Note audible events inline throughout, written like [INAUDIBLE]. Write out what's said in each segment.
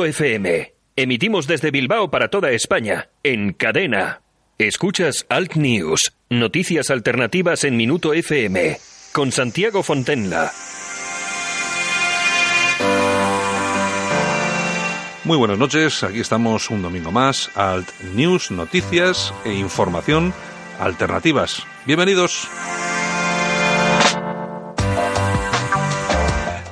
Minuto FM. Emitimos desde Bilbao para toda España, en cadena. Escuchas Alt News, noticias alternativas en Minuto FM, con Santiago Fontenla. Muy buenas noches, aquí estamos un domingo más, Alt News, noticias e información alternativas. Bienvenidos.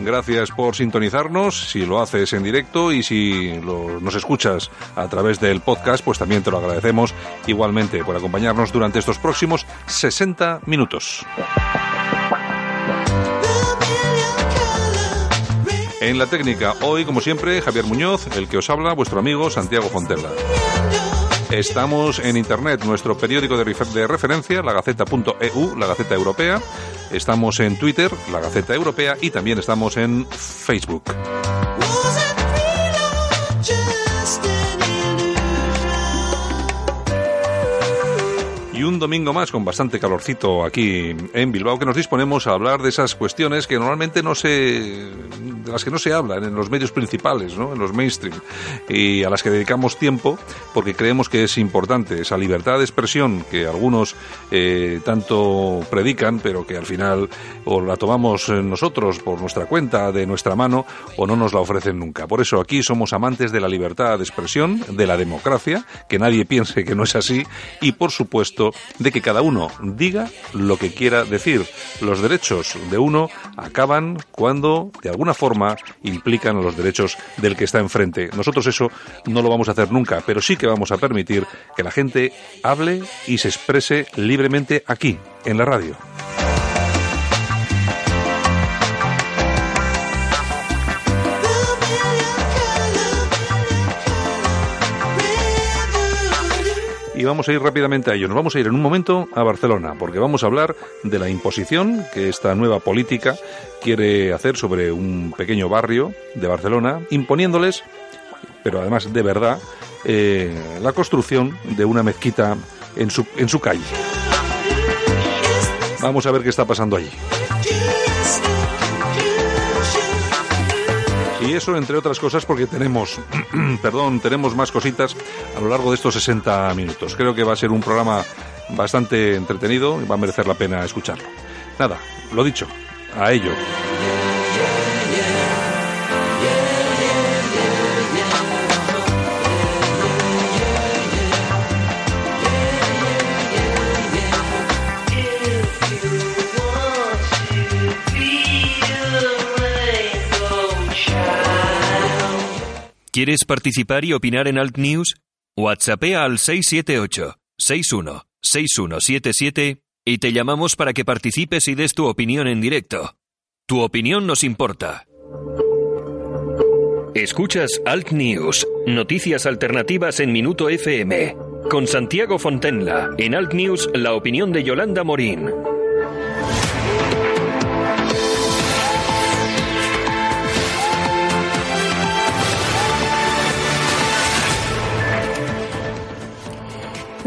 Gracias por sintonizarnos, si lo haces en directo y si nos escuchas a través del podcast, pues también te lo agradecemos igualmente por acompañarnos durante estos próximos 60 minutos. En la técnica, hoy, como siempre, Javier Muñoz, el que os habla, vuestro amigo Santiago Fontella. Estamos en Internet, nuestro periódico de, referencia, lagaceta.eu, la Gaceta Europea. Estamos en Twitter, la Gaceta Europea, y también estamos en Facebook. Y un domingo más con bastante calorcito aquí en Bilbao que nos disponemos a hablar de esas cuestiones que normalmente no se de las que no se hablan en los medios principales, ¿no? en los mainstream, y a las que dedicamos tiempo porque creemos que es importante esa libertad de expresión que algunos eh, tanto predican, pero que al final o la tomamos nosotros por nuestra cuenta, de nuestra mano, o no nos la ofrecen nunca. Por eso aquí somos amantes de la libertad de expresión, de la democracia, que nadie piense que no es así, y por supuesto de que cada uno diga lo que quiera decir. Los derechos de uno acaban cuando, de alguna forma, implican los derechos del que está enfrente. Nosotros eso no lo vamos a hacer nunca, pero sí que vamos a permitir que la gente hable y se exprese libremente aquí, en la radio. Y vamos a ir rápidamente a ello. Nos vamos a ir en un momento a Barcelona, porque vamos a hablar de la imposición que esta nueva política quiere hacer sobre un pequeño barrio de Barcelona, imponiéndoles, pero además de verdad, eh, la construcción de una mezquita en su, en su calle. Vamos a ver qué está pasando allí. Eso, entre otras cosas, porque tenemos, [CLEARS THROAT] perdón, tenemos más cositas a lo largo de estos 60 minutos. Creo que va a ser un programa bastante entretenido y va a merecer la pena escucharlo. Nada, lo dicho, a ello. ¿Quieres participar y opinar en Alt News? Al 678 61 6177 y te llamamos para que participes y des tu opinión en directo. Tu opinión nos importa. Escuchas Alt News, noticias alternativas en Minuto FM, con Santiago Fontenla. En Alt News, la opinión de Yolanda Morín.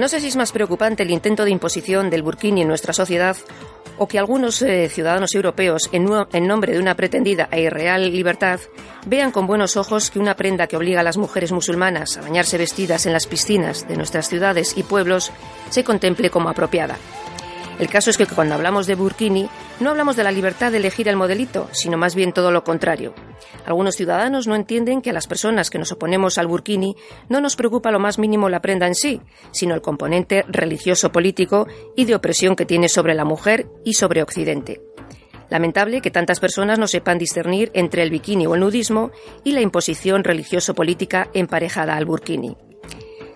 No sé si es más preocupante el intento de imposición del burkini en nuestra sociedad o que algunos eh, ciudadanos europeos, en, en, nombre de una pretendida e irreal libertad, vean con buenos ojos que una prenda que obliga a las mujeres musulmanas a bañarse vestidas en las piscinas de nuestras ciudades y pueblos se contemple como apropiada. El caso es que cuando hablamos de burkini no hablamos de la libertad de elegir el modelito, sino más bien todo lo contrario. Algunos ciudadanos no entienden que a las personas que nos oponemos al burkini no nos preocupa lo más mínimo la prenda en sí, sino el componente religioso político y de opresión que tiene sobre la mujer y sobre Occidente. Lamentable que tantas personas no sepan discernir entre el bikini o el nudismo y la imposición religioso-política emparejada al burkini.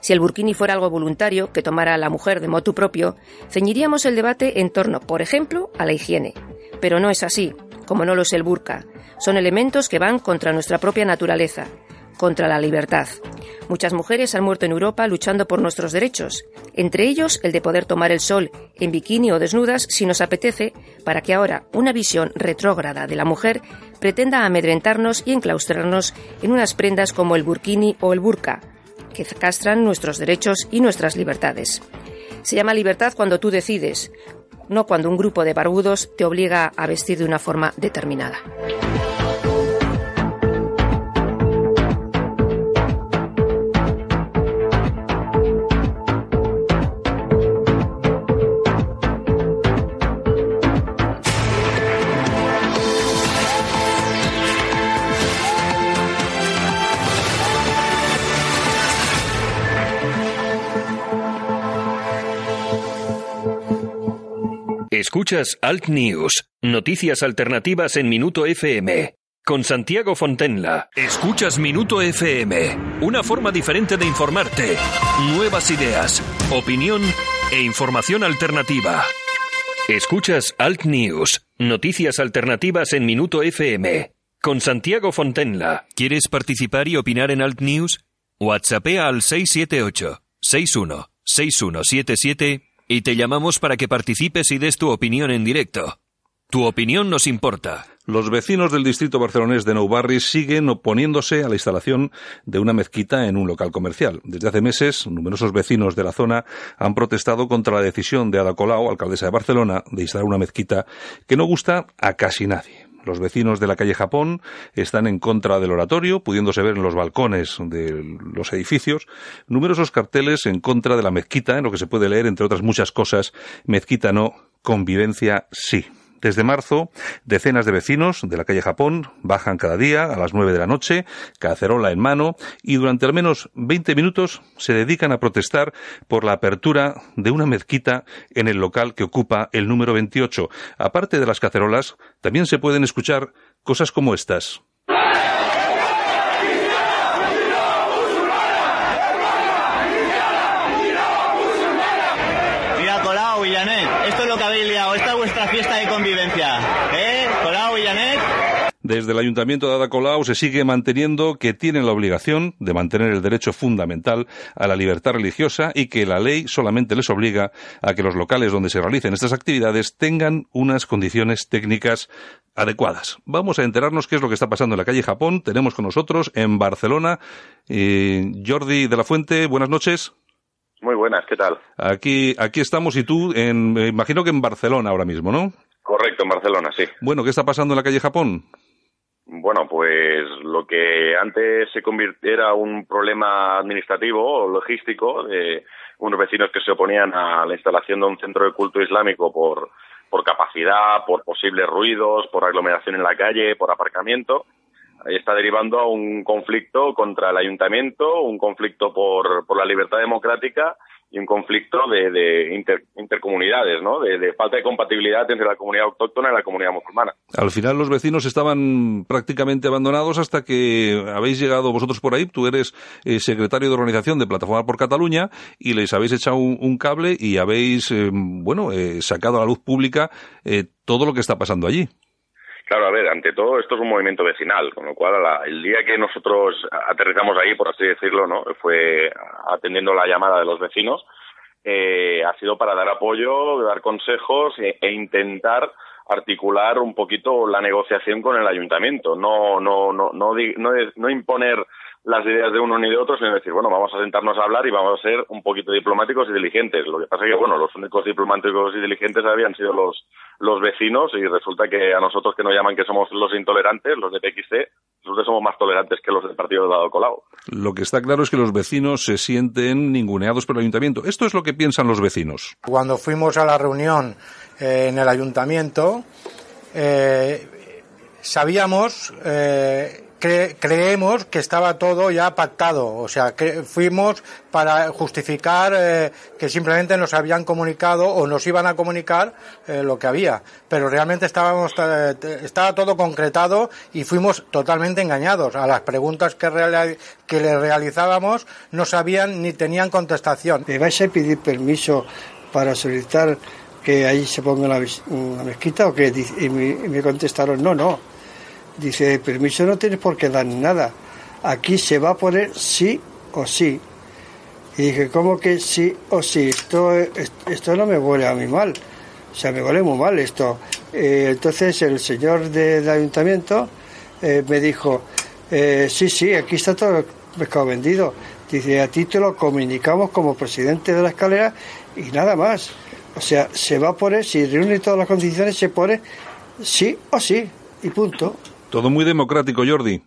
Si el burkini fuera algo voluntario que tomara la mujer de motu propio, ceñiríamos el debate en torno, por ejemplo, a la higiene. Pero no es así, como no lo es el burka. Son elementos que van contra nuestra propia naturaleza, contra la libertad. Muchas mujeres han muerto en Europa luchando por nuestros derechos, entre ellos el de poder tomar el sol en bikini o desnudas si nos apetece, para que ahora una visión retrógrada de la mujer pretenda amedrentarnos y enclaustrarnos en unas prendas como el burkini o el burka, que castran nuestros derechos y nuestras libertades. Se llama libertad cuando tú decides, no cuando un grupo de barbudos te obliga a vestir de una forma determinada. Escuchas Alt News, noticias alternativas en Minuto FM. Con Santiago Fontenla. Escuchas Minuto FM, una forma diferente de informarte. Nuevas ideas, opinión e información alternativa. Escuchas Alt News, noticias alternativas en Minuto FM. Con Santiago Fontenla. ¿Quieres participar y opinar en Alt News? WhatsAppea al 678 61 6177 y te llamamos para que participes y des tu opinión en directo. Tu opinión nos importa. Los vecinos del distrito barcelonés de Nou Barris siguen oponiéndose a la instalación de una mezquita en un local comercial. Desde hace meses, numerosos vecinos de la zona han protestado contra la decisión de Ada Colau, alcaldesa de Barcelona, de instalar una mezquita que no gusta a casi nadie. Los vecinos de la calle Japón están en contra del oratorio, pudiéndose ver en los balcones de los edificios numerosos carteles en contra de la mezquita, en lo que se puede leer, entre otras muchas cosas, mezquita no, convivencia sí. Desde marzo, decenas de vecinos de la calle Japón bajan cada día a las nueve de la noche, cacerola en mano, y durante al menos 20 minutos se dedican a protestar por la apertura de una mezquita en el local que ocupa el número 28. Aparte de las cacerolas, también se pueden escuchar cosas como estas. Mira, Colau, Villanet, esto es lo que habéis liado, esta es vuestra fiesta de convivencia. ¿Eh? Colau, Villanet. Desde el Ayuntamiento de Ada Colau se sigue manteniendo que tienen la obligación de mantener el derecho fundamental a la libertad religiosa y que la ley solamente les obliga a que los locales donde se realicen estas actividades tengan unas condiciones técnicas adecuadas. Vamos a enterarnos qué es lo que está pasando en la calle Japón. Tenemos con nosotros en Barcelona eh, Jordi de la Fuente. Buenas noches. Muy buenas, ¿qué tal? Aquí, aquí estamos y tú, en, me imagino que en Barcelona ahora mismo, ¿no? Correcto, en Barcelona, sí. Bueno, ¿qué está pasando en la calle Japón? Bueno, pues lo que antes se convirtiera un problema administrativo o logístico de unos vecinos que se oponían a la instalación de un centro de culto islámico por, por capacidad, por posibles ruidos, por aglomeración en la calle, por aparcamiento, está derivando a un conflicto contra el ayuntamiento, un conflicto por, por la libertad democrática y un conflicto de, de inter, intercomunidades, ¿no? De, falta de compatibilidad entre la comunidad autóctona y la comunidad musulmana. Al final los vecinos estaban prácticamente abandonados hasta que habéis llegado vosotros por ahí. Tú eres eh, secretario de organización de Plataforma por Cataluña y les habéis echado un, un cable y habéis, eh, bueno, eh, sacado a la luz pública todo lo que está pasando allí. Claro, a ver, ante todo esto es un movimiento vecinal, con lo cual la, el día que nosotros aterrizamos ahí, por así decirlo, no, fue atendiendo la llamada de los vecinos, eh, ha sido para dar apoyo, dar consejos e, e, intentar articular un poquito la negociación con el ayuntamiento, no no no no, no, no imponer las ideas de uno ni de otro, sino decir, bueno, vamos a sentarnos a hablar y vamos a ser un poquito diplomáticos y diligentes. Lo que pasa es que, bueno, los únicos diplomáticos y diligentes habían sido los, los vecinos y resulta que a nosotros que nos llaman que somos los intolerantes, los de PXC, nosotros somos más tolerantes que los del partido de Dado Colau. Lo que está claro es que los vecinos se sienten ninguneados por el ayuntamiento. Esto es lo que piensan los vecinos. Cuando fuimos a la reunión eh, en el ayuntamiento, eh, sabíamos eh, cre creemos que estaba todo ya pactado, o sea, que fuimos para justificar eh, que simplemente nos habían comunicado o nos iban a comunicar eh, lo que había, pero realmente estábamos eh, estaba todo concretado y fuimos totalmente engañados. A las preguntas que, que le realizábamos no sabían ni tenían contestación. ¿Me vais a pedir permiso para solicitar que ahí se ponga una, mezquita o que y me contestaron no, no Dice, permiso no tienes por qué dar nada. Aquí se va a poner sí o sí. Y dije, ¿cómo que sí o sí? Esto, esto no me huele a mí mal. O sea, me huele muy mal esto. Eh, entonces el señor del ayuntamiento eh, me dijo, eh, sí, sí, aquí está todo el pescado vendido. Dice, a ti te lo comunicamos como presidente de la escalera y nada más. O sea, se va a poner, si reúne todas las condiciones, se pone sí o sí y punto. Todo muy democrático, Jordi.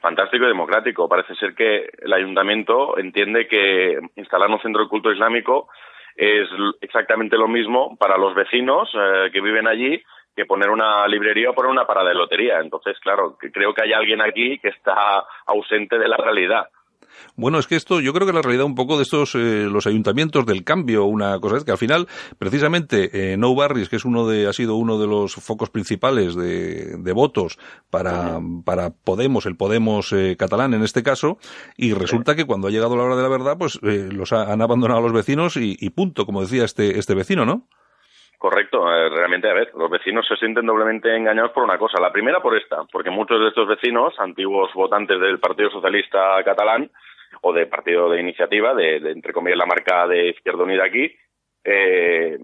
Fantástico y democrático. Parece ser que el ayuntamiento entiende que instalar un centro de culto islámico es exactamente lo mismo para los vecinos eh, que viven allí que poner una librería o poner una parada de lotería. Entonces, claro, creo que hay alguien aquí que está ausente de la realidad. Bueno, es que esto, yo creo que la realidad un poco de estos, eh, los ayuntamientos del cambio, una cosa es que al final, precisamente, eh, No Barris, que es uno de, ha sido uno de los focos principales de, de votos para, para Podemos, el Podemos eh, catalán en este caso, y resulta que cuando ha llegado la hora de la verdad, pues eh, los ha- han abandonado los vecinos y, y punto, como decía este, este vecino, ¿no? Correcto, eh, realmente, a ver, los vecinos se sienten doblemente engañados por una cosa. La primera por esta, porque muchos de estos vecinos, antiguos votantes del Partido Socialista Catalán o del Partido de Iniciativa, de, entre comillas la marca de Izquierda Unida aquí, eh,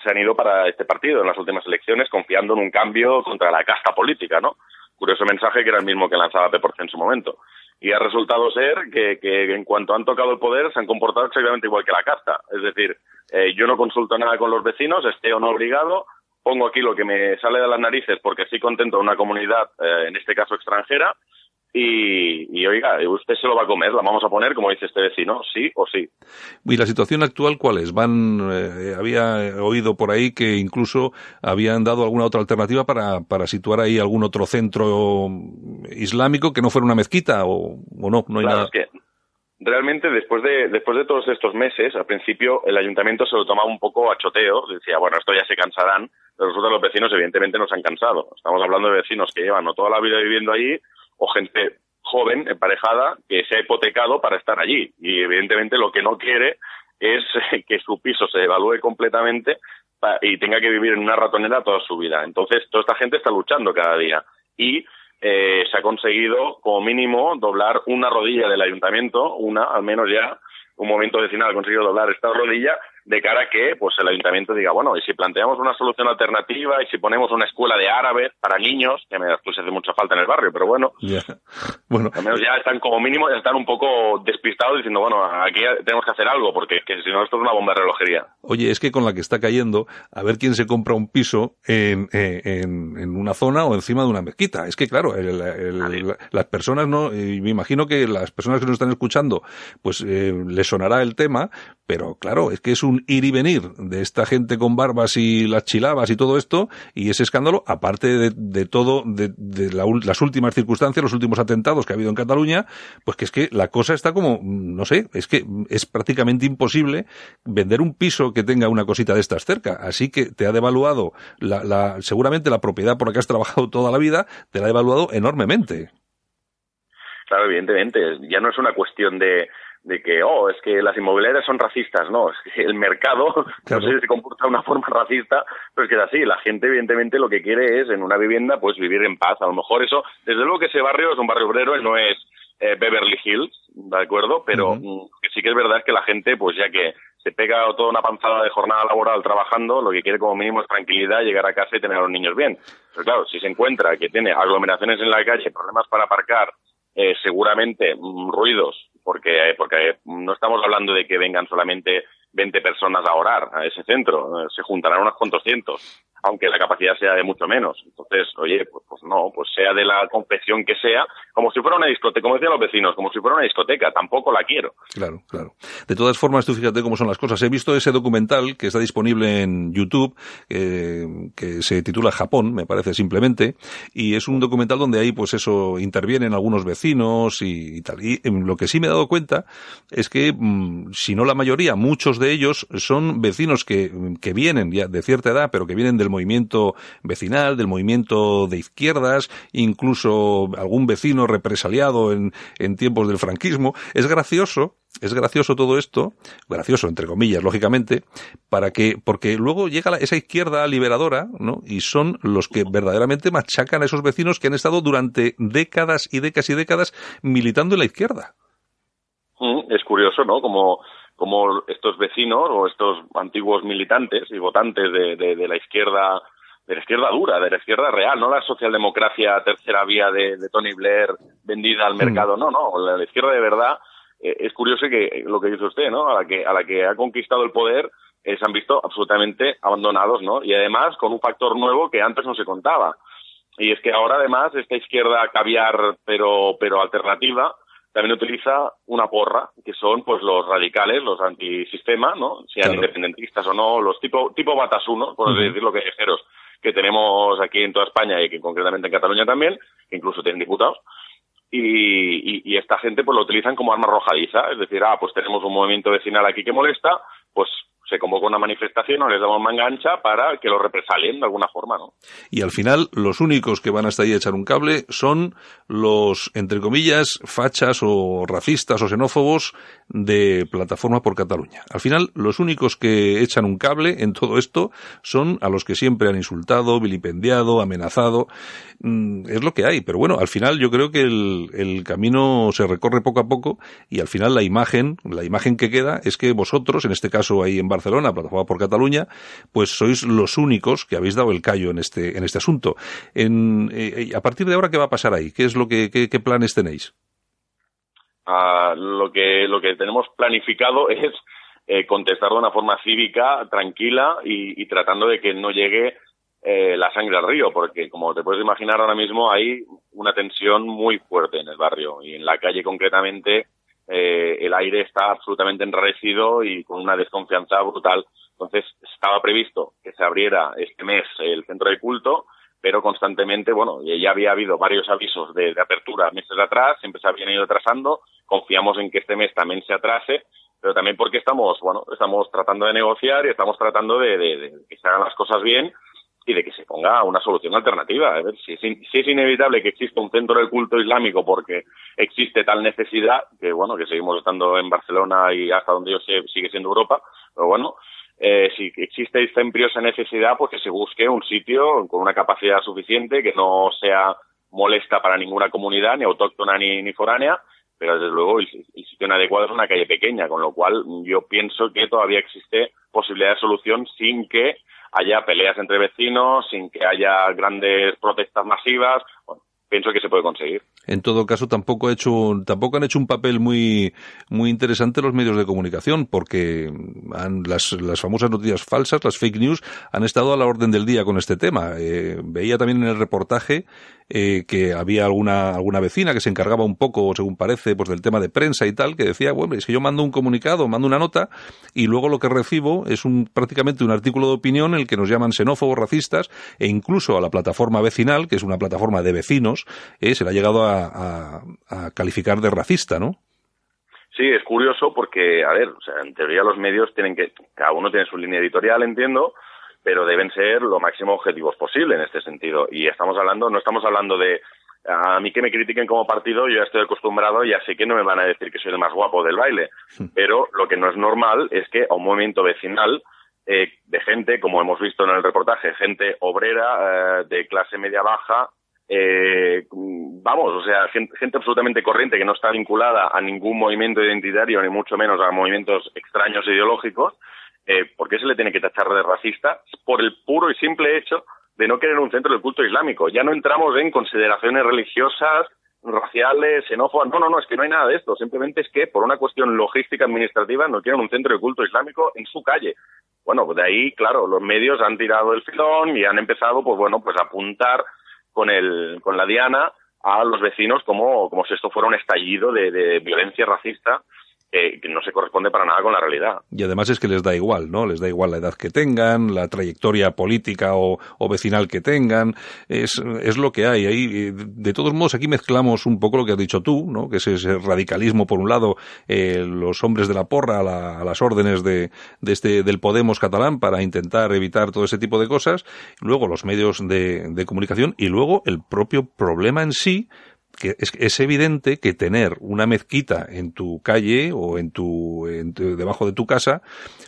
se han ido para este partido en las últimas elecciones confiando en un cambio contra la casta política, ¿no? Curioso mensaje que era el mismo que lanzaba P. en su momento. Y ha resultado ser que, que en cuanto han tocado el poder se han comportado exactamente igual que la casta. Es decir, eh, yo no consulto nada con los vecinos, esté o no obligado, pongo aquí lo que me sale de las narices porque estoy contento de una comunidad, eh, en este caso extranjera, y, y, oiga, usted se lo va a comer, la vamos a poner, como dice este vecino, sí o sí. ¿Y la situación actual cuál es? Van, eh, había oído por ahí que incluso habían dado alguna otra alternativa para, para situar ahí algún otro centro islámico que no fuera una mezquita o, o no, no hay claro, nada. Es que realmente después de después de todos estos meses, al principio el ayuntamiento se lo tomaba un poco a choteo, decía, bueno, esto ya se cansarán, pero resulta que los vecinos evidentemente no se han cansado. Estamos hablando de vecinos que llevan no toda la vida viviendo allí o gente joven, emparejada, que se ha hipotecado para estar allí. Y evidentemente lo que no quiere es [LAUGHS] que su piso se evalúe completamente y tenga que vivir en una ratonera toda su vida. Entonces, toda esta gente está luchando cada día. Y eh, se ha conseguido, como mínimo, doblar una rodilla del ayuntamiento, una, al menos ya, un momento vecinal ha conseguido doblar esta rodilla de cara a que pues el ayuntamiento diga, bueno, y si planteamos una solución alternativa y si ponemos una escuela de árabe para niños, que me pues hace mucha falta en el barrio, pero bueno, yeah. [LAUGHS] bueno, al menos ya están como mínimo, ya están un poco despistados diciendo, bueno, aquí tenemos que hacer algo, porque que si no esto es una bomba de relojería. Oye, es que con la que está cayendo, a ver quién se compra un piso en, en, en una zona o encima de una mezquita. Es que claro, el, el, las personas no, y me imagino que las personas que nos están escuchando, pues eh, les sonará el tema, pero claro, es que es un ir y venir de esta gente con barbas y las chilabas y todo esto, y ese escándalo, aparte de, de todo, de, de la, las últimas circunstancias, los últimos atentados que ha habido en Cataluña, pues que es que la cosa está como, no sé, es que es prácticamente imposible vender un piso que tenga una cosita de estas cerca. Así que te ha devaluado, la, la, seguramente la propiedad por la que has trabajado toda la vida, te la ha devaluado enormemente. Claro, evidentemente, ya no es una cuestión de, de que, oh, es que las inmobiliarias son racistas, no, es que el mercado, claro. [LAUGHS] no sé si se comporta de una forma racista, pero es que es así, la gente evidentemente lo que quiere es en una vivienda pues vivir en paz, a lo mejor eso, desde luego que ese barrio es un barrio obrero y no es eh, Beverly Hills, ¿de acuerdo? Pero uh -huh. que sí que es verdad que la gente, pues ya que se pega toda una panzada de jornada laboral trabajando, lo que quiere como mínimo es tranquilidad, llegar a casa y tener a los niños bien. Pero claro, si se encuentra que tiene aglomeraciones en la calle, problemas para aparcar, eh, seguramente mm, ruidos, porque, porque no estamos hablando de que vengan solamente 20 personas a orar a ese centro, eh, se juntarán unos cuantos cientos, aunque la capacidad sea de mucho menos. Entonces, oye, pues, pues, no, pues sea de la confesión que sea, como si fuera una discoteca, como decían los vecinos, como si fuera una discoteca, tampoco la quiero. Claro, claro. De todas formas, tú fíjate cómo son las cosas. He visto ese documental que está disponible en YouTube, eh, que se titula Japón, me parece simplemente, y es un documental donde ahí, pues eso, intervienen algunos vecinos y, tal. Y lo que sí me he dado cuenta es que, mmm, si no la mayoría, muchos de ellos son vecinos que, que vienen ya de cierta edad, pero que vienen del movimiento vecinal, del movimiento de izquierdas, incluso algún vecino represaliado en, en tiempos del franquismo. Es gracioso es gracioso todo esto, gracioso entre comillas, lógicamente, para que, porque luego llega la, esa izquierda liberadora, ¿no? Y son los que verdaderamente machacan a esos vecinos que han estado durante décadas y décadas y décadas militando en la izquierda. Mm, es curioso, ¿no? Como, como estos vecinos o estos antiguos militantes y votantes de, de, de la izquierda de la izquierda dura, de la izquierda real, no la socialdemocracia tercera vía de, de Tony Blair vendida al mercado, mm. no, no, la, la izquierda de verdad eh, es curioso que lo que dice usted, ¿no? A la que, a la que ha conquistado el poder eh, se han visto absolutamente abandonados, ¿no? Y además con un factor nuevo que antes no se contaba. Y es que ahora además esta izquierda caviar pero, pero alternativa también utiliza una porra, que son pues los radicales, los antisistema, ¿no? Sean claro. independentistas o no, los tipo, tipo Batasuno, por uh -huh. decirlo que tenemos aquí en toda España y que concretamente en Cataluña también, que incluso tienen diputados y, y, esta gente pues lo utilizan como arma arrojadiza, es decir, ah, pues tenemos un movimiento vecinal aquí que molesta, pues se convoca una manifestación o les damos manga ancha para que lo represalien de alguna forma, ¿no? Y al final, los únicos que van hasta ahí a echar un cable son los, entre comillas, fachas o racistas o xenófobos de Plataforma por Cataluña. Al final, los únicos que echan un cable en todo esto son a los que siempre han insultado, vilipendiado, amenazado. Mm, es lo que hay, pero bueno, al final yo creo que el, el camino se recorre poco a poco y al final la imagen, la imagen que queda es que vosotros, en este caso ahí en Barcelona, Barcelona, Plataforma por Cataluña, pues sois los únicos que habéis dado el callo en este, en este asunto. En, eh, a partir de ahora, ¿qué va a pasar ahí? ¿Qué es lo que, qué, planes tenéis? Ah, lo que lo que tenemos planificado [LAUGHS] es eh, contestar de una forma cívica, tranquila y, tratando de que no llegue eh, la sangre al río, porque como te puedes imaginar ahora mismo hay una tensión muy fuerte en el barrio y en la calle concretamente eh, el aire está absolutamente enrarecido y con una desconfianza brutal. Entonces, estaba previsto que se abriera este mes el centro de culto, pero constantemente, bueno, ya había habido varios avisos de, apertura meses atrás, siempre se habían ido atrasando, confiamos en que este mes también se atrase, pero también porque estamos, bueno, estamos tratando de negociar y estamos tratando de que se hagan las cosas bien y de que se ponga una solución alternativa. A ver, si, es, si es inevitable que exista un centro del culto islámico porque existe tal necesidad, que bueno, que seguimos estando en Barcelona y hasta donde yo sé sigue siendo Europa, pero bueno, eh, si existe esta imperiosa necesidad, pues que se busque un sitio con una capacidad suficiente, que no sea molesta para ninguna comunidad, ni autóctona ni, ni foránea, pero desde luego el, el, sitio inadecuado es una calle pequeña, con lo cual yo pienso que todavía existe posibilidad de solución sin que haya peleas entre vecinos, sin que haya grandes protestas masivas. Bueno, pienso que se puede conseguir. En todo caso, tampoco, ha hecho, tampoco han hecho un papel muy, muy interesante los medios de comunicación, porque han, las, las famosas noticias falsas, las fake news, han estado a la orden del día con este tema. Eh, veía también en el reportaje eh, que había alguna, alguna vecina que se encargaba un poco, según parece, pues del tema de prensa y tal, que decía, bueno, es que yo mando un comunicado, mando una nota, y luego lo que recibo es un, prácticamente un artículo de opinión en el que nos llaman xenófobos, racistas, e incluso a la plataforma vecinal, que es una plataforma de vecinos, eh, se le ha llegado a, a, calificar de racista, ¿no? Sí, es curioso porque, a ver, o sea, en teoría los medios tienen que, cada uno tiene su línea editorial, entiendo, pero deben ser lo máximo objetivos posible en este sentido. Y estamos hablando, no estamos hablando de a mí que me critiquen como partido, yo ya estoy acostumbrado, ya sé que no me van a decir que soy el más guapo del baile, pero lo que no es normal es que a un movimiento vecinal eh, de gente, como hemos visto en el reportaje, gente obrera, eh, de clase media baja, eh, vamos, o sea, gente, absolutamente corriente que no está vinculada a ningún movimiento identitario, ni mucho menos a movimientos extraños ideológicos, eh, ¿por qué se le tiene que tachar de racista? Por el puro y simple hecho de no querer un centro del culto islámico. Ya no entramos en consideraciones religiosas, raciales, xenófobas. No, no, no, es que no hay nada de esto. Simplemente es que por una cuestión logística administrativa no quieren un centro de culto islámico en su calle. Bueno, pues de ahí, claro, los medios han tirado el filón y han empezado, pues bueno, pues a apuntar con el, con la diana a los vecinos como, como si esto fuera un estallido de violencia racista que no se corresponde para nada con la realidad. Y además es que les da igual, ¿no? Les da igual la edad que tengan, la trayectoria política o, vecinal que tengan, es, es lo que hay. Ahí, de todos modos, aquí mezclamos un poco lo que has dicho tú, ¿no? Que es ese radicalismo, por un lado, eh, los hombres de la porra a, las órdenes de, de, este, del Podemos catalán para intentar evitar todo ese tipo de cosas, luego los medios de, de comunicación y luego el propio problema en sí, que es, es, evidente que tener una mezquita en tu calle o en tu, debajo de tu casa,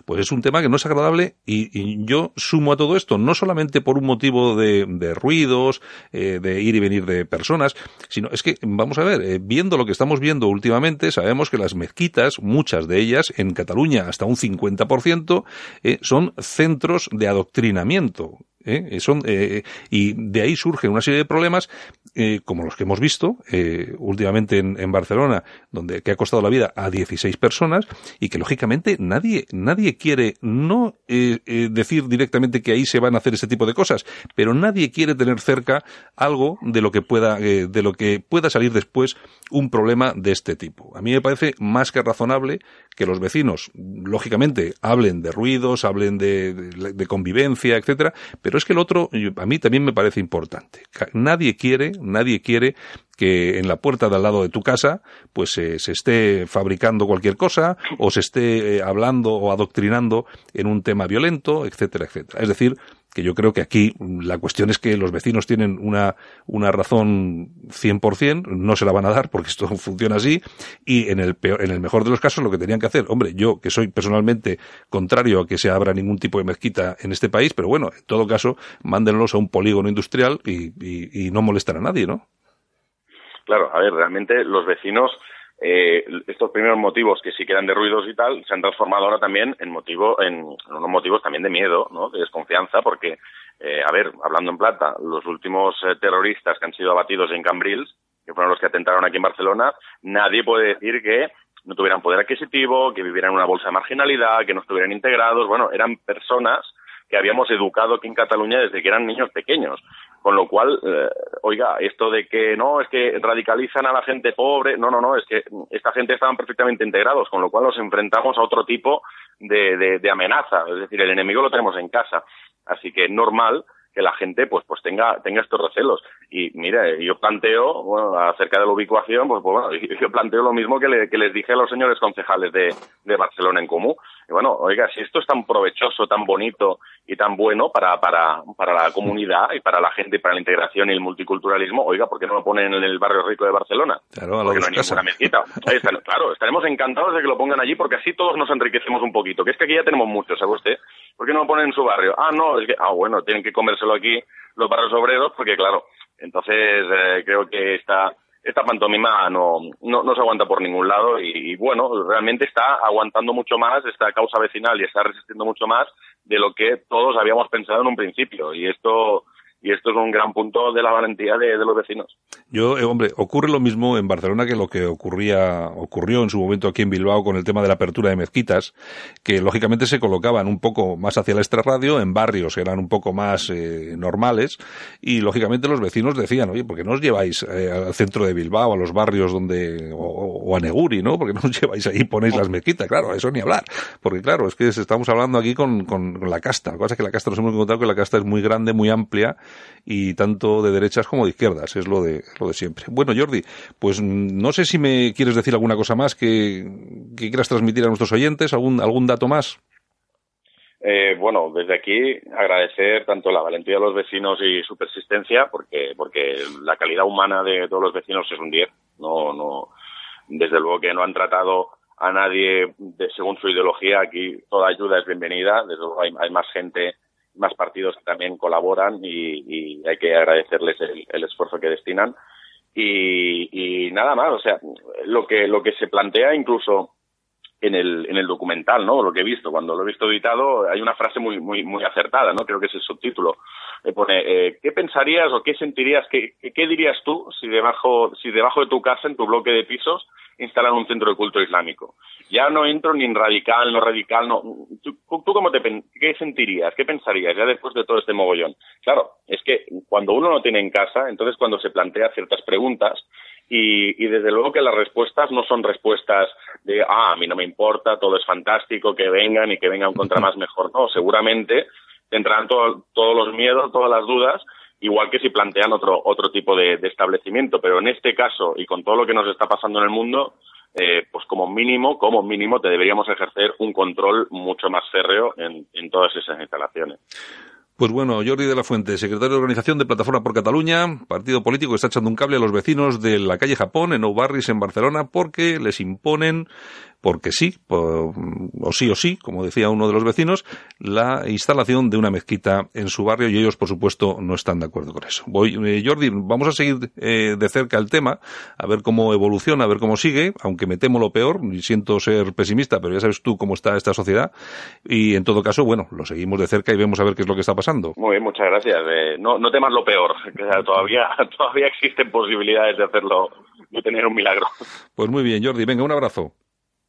pues es un tema que no es agradable y, yo sumo a todo esto no solamente por un motivo de, de ruidos, eh, de ir y venir de personas, sino es que vamos a ver, eh, viendo lo que estamos viendo últimamente, sabemos que las mezquitas, muchas de ellas en Cataluña hasta un 50%, eh, son centros de adoctrinamiento ¿eh? Eh, y de ahí surgen una serie de problemas, eh, como los que hemos visto eh, últimamente en, en, Barcelona, donde que ha costado la vida a 16 personas y que lógicamente nadie nadie quiere no decir directamente que ahí se van a hacer ese tipo de cosas, pero nadie quiere tener cerca algo de lo que pueda de lo que pueda salir después un problema de este tipo. A mí me parece más que razonable que los vecinos, lógicamente, hablen de ruidos, hablen de, de convivencia, etcétera, pero Pero es que el otro, a mí también me parece importante. Nadie quiere, nadie quiere que en la puerta de al lado de tu casa pues se esté fabricando cualquier cosa o se esté eh, hablando o adoctrinando en un tema violento, etcétera, etcétera. Es decir, que yo creo que aquí la cuestión es que los vecinos tienen una, una razón 100%, no se la van a dar porque esto [LAUGHS] funciona así, y en el, peor, en el mejor de los casos lo que tenían que hacer, hombre, yo que soy personalmente contrario a que se abra ningún tipo de mezquita en este país, pero bueno, en todo caso, mándenlos a un polígono industrial y, y, y no molestar a nadie, ¿no? Claro, a ver, realmente los vecinos eh, estos primeros motivos que sí quedan de ruidos y tal se han transformado ahora también en motivo en, unos motivos también de miedo no de desconfianza porque eh, a ver hablando en plata los últimos eh, terroristas que han sido abatidos en Cambrils que fueron los que atentaron aquí en Barcelona nadie puede decir que no tuvieran poder adquisitivo que vivieran en una bolsa de marginalidad que no estuvieran integrados. Bueno eran personas que habíamos educado aquí en Cataluña desde que eran niños pequeños con lo cual, eh, oiga, esto de que no, es que radicalizan a la gente pobre, no, no, no, es que esta gente estaban perfectamente integrados, con lo cual nos enfrentamos a otro tipo de, de, de amenaza, es decir, el enemigo lo tenemos en casa. Así que es normal que la gente pues pues tenga tenga estos recelos. Y mire yo planteo bueno acerca de la ubicuación pues, pues bueno [LAUGHS] yo planteo lo mismo que, le, que les dije a los señores concejales de, de Barcelona en Común y bueno oiga si esto es tan provechoso tan bonito y tan bueno para para para la comunidad y para la gente y para la integración y el multiculturalismo oiga por qué no lo ponen en el barrio rico de Barcelona claro a porque no hay ninguna mezquita claro estaremos encantados de que lo pongan allí porque así todos nos enriquecemos un poquito que es que aquí ya tenemos mucho sabe usted ¿Por qué no lo ponen en su barrio? Ah, no, es que, ah, bueno, tienen que comérselo aquí los barrios obreros, porque claro, entonces eh, creo que esta, esta pantomima no, no, no se aguanta por ningún lado y, y, bueno, realmente está aguantando mucho más esta causa vecinal y está resistiendo mucho más de lo que todos habíamos pensado en un principio. Y esto, y esto es un gran punto de la valentía de, los vecinos. Yo, eh, hombre, ocurre lo mismo en Barcelona que lo que ocurría, ocurrió en su momento aquí en Bilbao con el tema de la apertura de mezquitas, que lógicamente se colocaban un poco más hacia la extrarradio, en barrios eran un poco más eh, normales, y lógicamente los vecinos decían, oye, ¿por qué no os lleváis eh, al centro de Bilbao, a los barrios donde, o, a Neguri, ¿no? ¿Por qué no os lleváis ahí y ponéis las mezquitas? Claro, eso ni hablar. Porque claro, es que estamos hablando aquí con, con, con la casta. Lo que pasa es que la casta nos hemos encontrado que la casta es muy grande, muy amplia, y tanto de derechas como de izquierdas, es lo de, lo de siempre. Bueno, Jordi, pues no sé si me quieres decir alguna cosa más que, que quieras transmitir a nuestros oyentes, algún, algún dato más. Eh, bueno, desde aquí agradecer tanto la valentía de los vecinos y su persistencia, porque, porque la calidad humana de todos los vecinos es un 10. No, no, desde luego que no han tratado a nadie de, según su ideología. Aquí toda ayuda es bienvenida. Desde luego hay, hay más gente más partidos que también colaboran y, y hay que agradecerles el, el, esfuerzo que destinan. Y, y, nada más o sea lo que lo que se plantea incluso en el en el documental no lo que he visto cuando lo he visto editado hay una frase muy muy muy acertada no creo que es el subtítulo me pone eh, qué pensarías o qué sentirías qué, qué dirías tú si debajo si debajo de tu casa en tu bloque de pisos instalan un centro de culto islámico. Ya no entro ni en radical, no radical, no. ¿Tú, tú cómo te qué sentirías, qué pensarías ya después de todo este mogollón? Claro, es que cuando uno no tiene en casa, entonces cuando se plantea ciertas preguntas y, y desde luego que las respuestas no son respuestas de, ah, a mí no me importa, todo es fantástico, que vengan y que vengan contra [LAUGHS] más mejor. No, seguramente tendrán todo, todos los miedos, todas las dudas igual que si plantean otro, otro tipo de, de, establecimiento. Pero en este caso, y con todo lo que nos está pasando en el mundo, eh, pues como mínimo, como mínimo, te deberíamos ejercer un control mucho más férreo en, en todas esas instalaciones. Pues bueno, Jordi de la Fuente, secretario de organización de Plataforma por Cataluña, partido político que está echando un cable a los vecinos de la calle Japón, en Oubarris, en Barcelona, porque les imponen porque sí, por, o sí o sí, como decía uno de los vecinos, la instalación de una mezquita en su barrio y ellos, por supuesto, no están de acuerdo con eso. Voy, eh, Jordi, vamos a seguir eh, de cerca el tema, a ver cómo evoluciona, a ver cómo sigue, aunque me temo lo peor, y siento ser pesimista, pero ya sabes tú cómo está esta sociedad, y en todo caso, bueno, lo seguimos de cerca y vemos a ver qué es lo que está pasando. Muy bien, muchas gracias. Eh, no, no temas lo peor, [LAUGHS] que todavía, [LAUGHS] todavía existen posibilidades de hacerlo, de tener un milagro. Pues muy bien, Jordi, venga, un abrazo.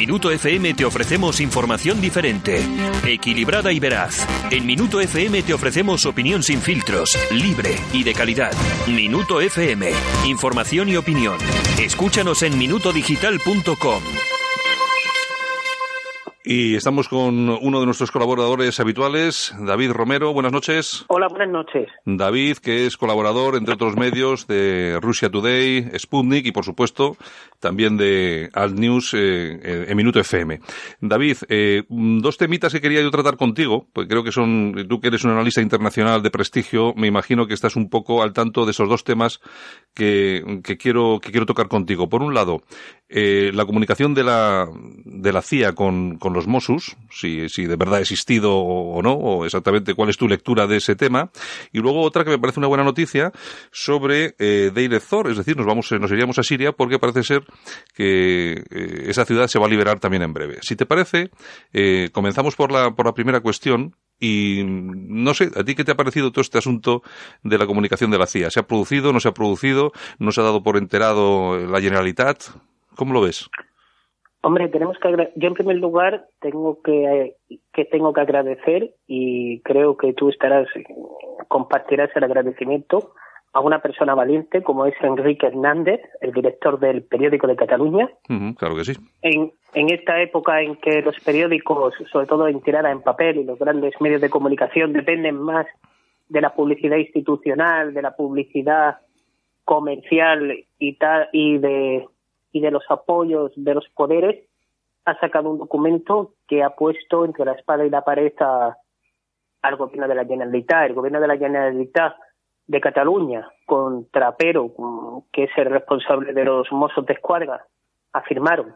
Minuto FM te ofrecemos información diferente, equilibrada y veraz. En Minuto FM te ofrecemos opinión sin filtros, libre y de calidad. Minuto FM, información y opinión. Escúchanos en minutodigital.com. Y estamos con uno de nuestros colaboradores habituales, David Romero. Buenas noches. Hola, buenas noches. David, que es colaborador, entre otros medios, de Russia Today, Sputnik y, por supuesto, también de Alt News eh, en Minuto FM. David, eh, dos temitas que quería yo tratar contigo, pues creo que son, tú que eres un analista internacional de prestigio, me imagino que estás un poco al tanto de esos dos temas que, que quiero, que quiero tocar contigo. Por un lado, eh, la comunicación de la, de la CIA con, con los Mossos, si, si de verdad ha existido o, no, o exactamente cuál es tu lectura de ese tema. Y luego otra que me parece una buena noticia sobre eh, Deir es decir, nos vamos, nos iríamos a Siria porque parece ser que eh, esa ciudad se va a liberar también en breve. Si te parece, eh, comenzamos por la, por la primera cuestión, y no sé, ¿a ti qué te ha parecido todo este asunto de la comunicación de la CIA? ¿Se ha producido, no se ha producido? ¿No se ha dado por enterado la Generalitat? ¿Cómo lo ves? Hombre, tenemos que yo en primer lugar tengo que, que tengo que agradecer y creo que tú estarás compartirás el agradecimiento a una persona valiente como es Enrique Hernández, el director del periódico de Cataluña. claro que sí. En, en esta época en que los periódicos, sobre todo en tirada en papel y los grandes medios de comunicación dependen más de la publicidad institucional, de la publicidad comercial y tal y de y de los apoyos de los poderes, ha sacado un documento que ha puesto entre la espada y la pared al gobierno de la Generalitat. El gobierno de la Generalitat de Cataluña, con Trapero, que es el responsable de los Mossos de Escuadra, afirmaron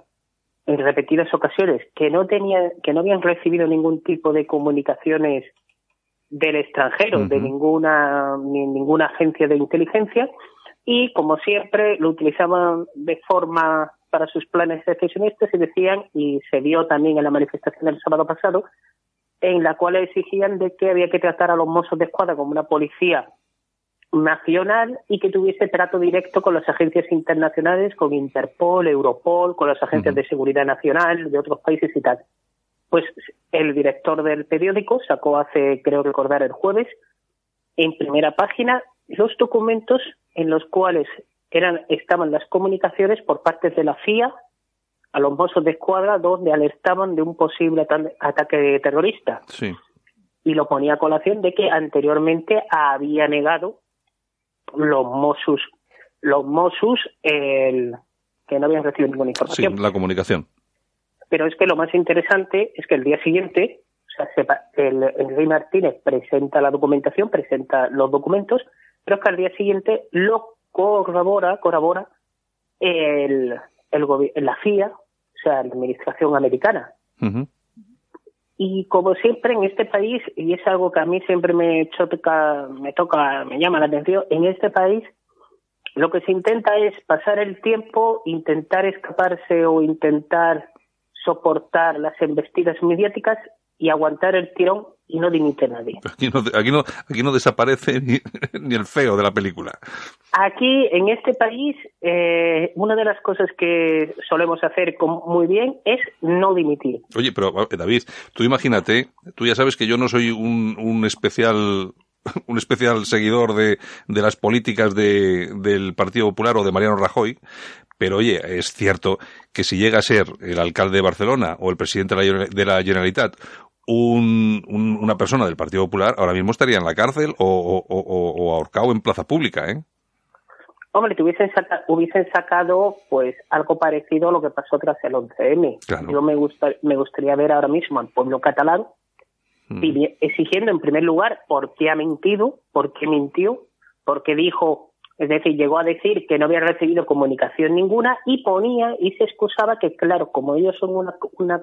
en repetidas ocasiones que no tenían, que no habían recibido ningún tipo de comunicaciones del extranjero, de ninguna, ni ninguna agencia de inteligencia, y como siempre lo utilizaban de forma para sus planes secesionistas y decían, y se vio también en la manifestación del sábado pasado, en la cual exigían de que había que tratar a los mozos de escuadra como una policía nacional y que tuviese trato directo con las agencias internacionales, con Interpol, Europol, con las agencias de seguridad nacional de otros países y tal. Pues el director del periódico sacó hace, creo recordar, el jueves, en primera página, los documentos en los cuales eran, estaban las comunicaciones por parte de la CIA a los mozos de escuadra donde alertaban de un posible ataque terrorista. Sí. Y lo ponía a colación de que anteriormente había negado los Mossos, los Mossos el, que no habían recibido ninguna información. Sí, la comunicación. Pero es que lo más interesante es que el día siguiente, o sea, el, el Rey Martínez presenta la documentación, presenta los documentos, pero que al día siguiente lo corrobora, corrobora el, el la CIA, o sea, la administración americana. Y como siempre en este país, y es algo que a mí siempre me choca, me toca, me llama la atención, en este país lo que se intenta es pasar el tiempo, intentar escaparse o intentar soportar las embestidas mediáticas y aguantar el tirón y no dimite nadie. Aquí no, aquí no, aquí no desaparece ni, [LAUGHS] ni, el feo de la película. Aquí, en este país, eh, una de las cosas que solemos hacer muy bien es no dimitir. Oye, pero David, tú imagínate, tú ya sabes que yo no soy un, un especial [LAUGHS] un especial seguidor de, de las políticas de, del Partido Popular o de Mariano Rajoy, pero oye, es cierto que si llega a ser el alcalde de Barcelona o el presidente de la Generalitat un, una persona del Partido Popular ahora mismo estaría en la cárcel o, o, ahorcado en plaza pública, ¿eh? Hombre, te hubiesen, hubiesen sacado pues algo parecido a lo que pasó tras el 11M. Yo me, gusta, me gustaría ver ahora mismo al pueblo catalán mm. exigiendo en primer lugar por qué ha mentido, por qué mintió, porque dijo, es decir, llegó a decir que no había recibido comunicación ninguna y ponía y se excusaba que, claro, como ellos son una, una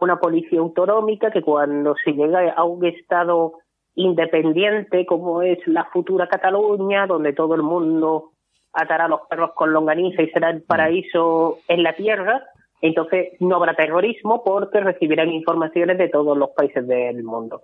una policía autonómica que cuando se llega a un Estado independiente como es la futura Cataluña, donde todo el mundo atará los perros con longaniza y será el paraíso en la tierra, entonces no habrá terrorismo porque recibirán informaciones de todos los países del mundo.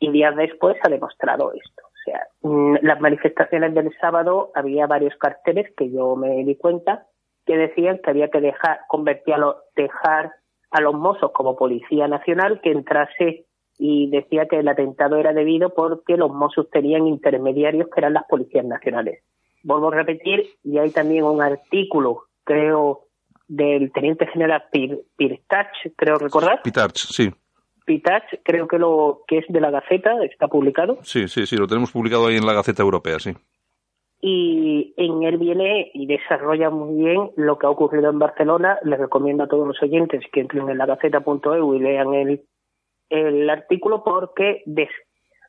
Y días después ha demostrado esto. O sea, mm, las manifestaciones del sábado había varios carteles que yo me di cuenta que decían que había que dejar, convertirlo, dejar a los mozos como Policía Nacional que entrase y decía que el atentado era debido porque los Mossos tenían intermediarios que eran las policías nacionales. Vuelvo a repetir, y hay también un artículo, creo, del teniente general Pirtach, creo recordar. Pitach, sí. Pitach, creo que lo que es de la Gaceta, está publicado. Sí, sí, sí, lo tenemos publicado ahí en la Gaceta Europea, sí. Y en él viene y desarrolla muy bien lo que ha ocurrido en Barcelona. Les recomiendo a todos los oyentes que entren en la gaceta.eu y lean el, el artículo porque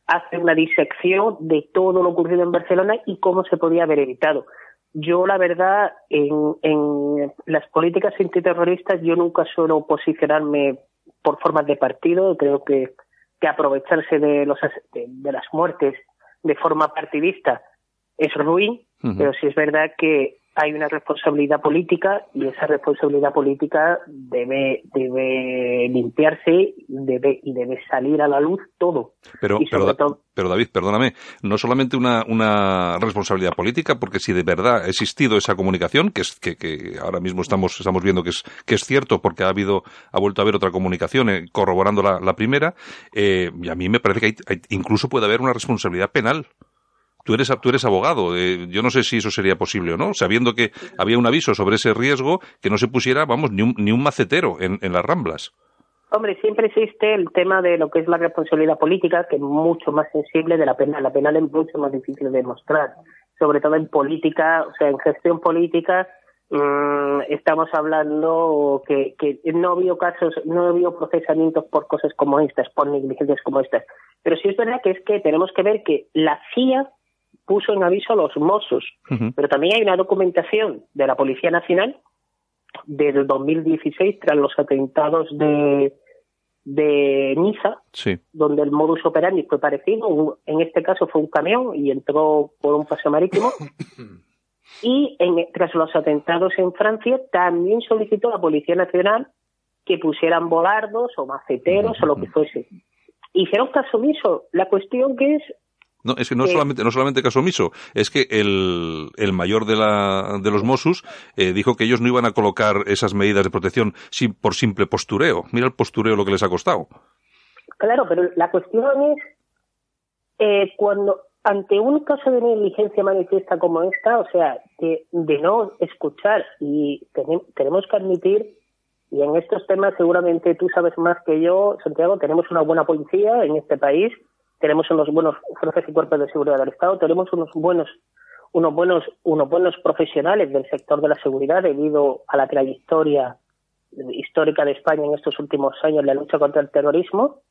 hace una disección de todo lo ocurrido en Barcelona y cómo se podía haber evitado. Yo, la verdad, en, en las políticas antiterroristas, yo nunca suelo posicionarme por formas de partido. Creo que, que aprovecharse de, los, de, las muertes de forma partidista es ruin, pero sí es verdad que hay una responsabilidad política y esa responsabilidad política debe debe limpiarse debe, y debe salir a la luz todo. Pero, pero, David, perdóname, no solamente una, una responsabilidad política, porque si de verdad ha existido esa comunicación, que es que, que ahora mismo estamos, estamos viendo que es, que es cierto, porque ha habido, ha vuelto a haber otra comunicación eh, corroborando la, la primera, eh, y a mí me parece que hay, incluso puede haber una responsabilidad penal tú eres, tú eres abogado. Eh, yo no sé si eso sería posible o no, sabiendo que había un aviso sobre ese riesgo, que no se pusiera, vamos, ni un, ni un macetero en, las ramblas. Hombre, siempre existe el tema de lo que es la responsabilidad política, que es mucho más sensible de la penal. La penal es mucho más difícil de demostrar, sobre todo en política, o sea, en gestión política. Mm, estamos hablando que, que no habido casos, no habido procesamientos por cosas como estas, por negligencias como estas. Pero sí es verdad que es que tenemos que ver que la CIA puso en aviso a los Mossos. Pero también hay una documentación de la Policía Nacional del 2016 tras los atentados de, de Niza, donde el modus operandi fue parecido. En este caso fue un camión y entró por un paseo marítimo. [COUGHS] y en, tras los atentados en Francia también solicitó a la Policía Nacional que pusieran volardos o maceteros o lo que fuese. Hicieron caso omiso. La cuestión que es no, es que no, solamente, no solamente caso omiso, es que el, el mayor de, la, de los Mossos eh, dijo que ellos no iban a colocar esas medidas de protección sin, por simple postureo. Mira el postureo lo que les ha costado. Claro, pero la cuestión es eh, cuando ante un caso de negligencia manifiesta como esta, o sea, de, de no escuchar y tenemos que admitir y en estos temas seguramente tú sabes más que yo, Santiago, tenemos una buena policía en este país tenemos unos buenos fuerzas y cuerpos de seguridad del Estado, tenemos unos buenos unos buenos unos buenos profesionales del sector de la seguridad debido a la trayectoria histórica de España en estos últimos años en la lucha contra el terrorismo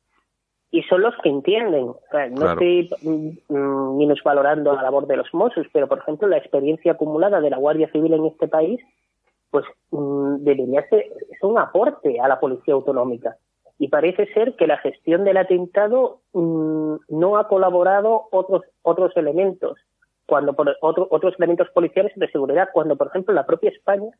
y son los que entienden. no estoy mm, minusvalorando la labor de los Mossos, pero por ejemplo la experiencia acumulada de la Guardia Civil en este país, pues mm, debería ser es un aporte a la policía autonómica y parece ser que la gestión del atentado mm, no ha colaborado otros otros elementos cuando por otros elementos policiales de seguridad cuando por ejemplo la propia España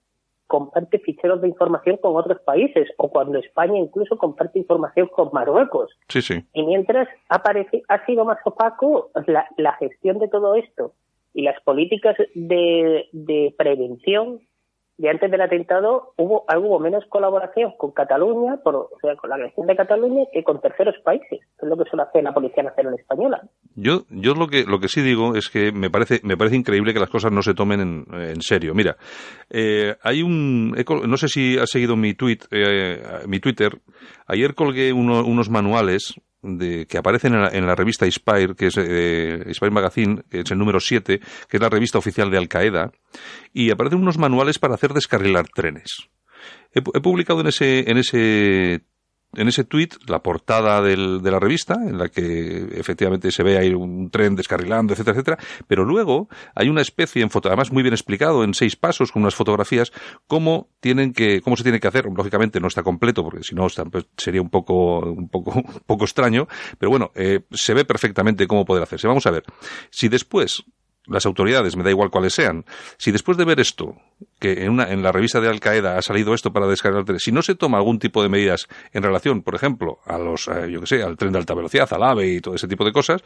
comparte ficheros de información con otros países o cuando España incluso comparte información con Marruecos. Sí, sí. Y mientras aparece, ha sido más opaco la, la gestión de todo esto y las políticas de, de prevención de antes del atentado hubo, hubo menos colaboración con Cataluña, por, o sea, con la región de Cataluña, que con terceros países, es lo que suele hacer la Policía Nacional Española. Yo, yo lo que lo que sí digo es que me parece me parece increíble que las cosas no se tomen en, en serio. Mira, eh, hay un no sé si has seguido mi tweet, eh, mi Twitter. Ayer colgué unos manuales de, que aparecen en la, revista Inspire, que es eh, Inspire Magazine, que es el número 7, que es la revista oficial de Al Qaeda, y aparecen unos manuales para hacer descarrilar trenes. He, he publicado en ese, en ese en ese tweet la portada del, de la revista, en la que efectivamente se ve ahí un tren descarrilando, etcétera, etcétera, pero luego hay una especie en foto, además muy bien explicado en seis pasos con unas fotografías, cómo tienen que, cómo se tiene que hacer. Lógicamente no está completo, porque si no pues, sería un poco, un poco, [LAUGHS] un poco extraño, pero bueno, eh, se ve perfectamente cómo poder hacerse. Vamos a ver. Si después las autoridades, me da igual cuáles sean, si después de ver esto, que en, una, en la revista de Al Qaeda ha salido esto para descargar si no se toma algún tipo de medidas en relación, por ejemplo, a los, eh, yo que sé, al tren de alta velocidad, al AVE y todo ese tipo de cosas,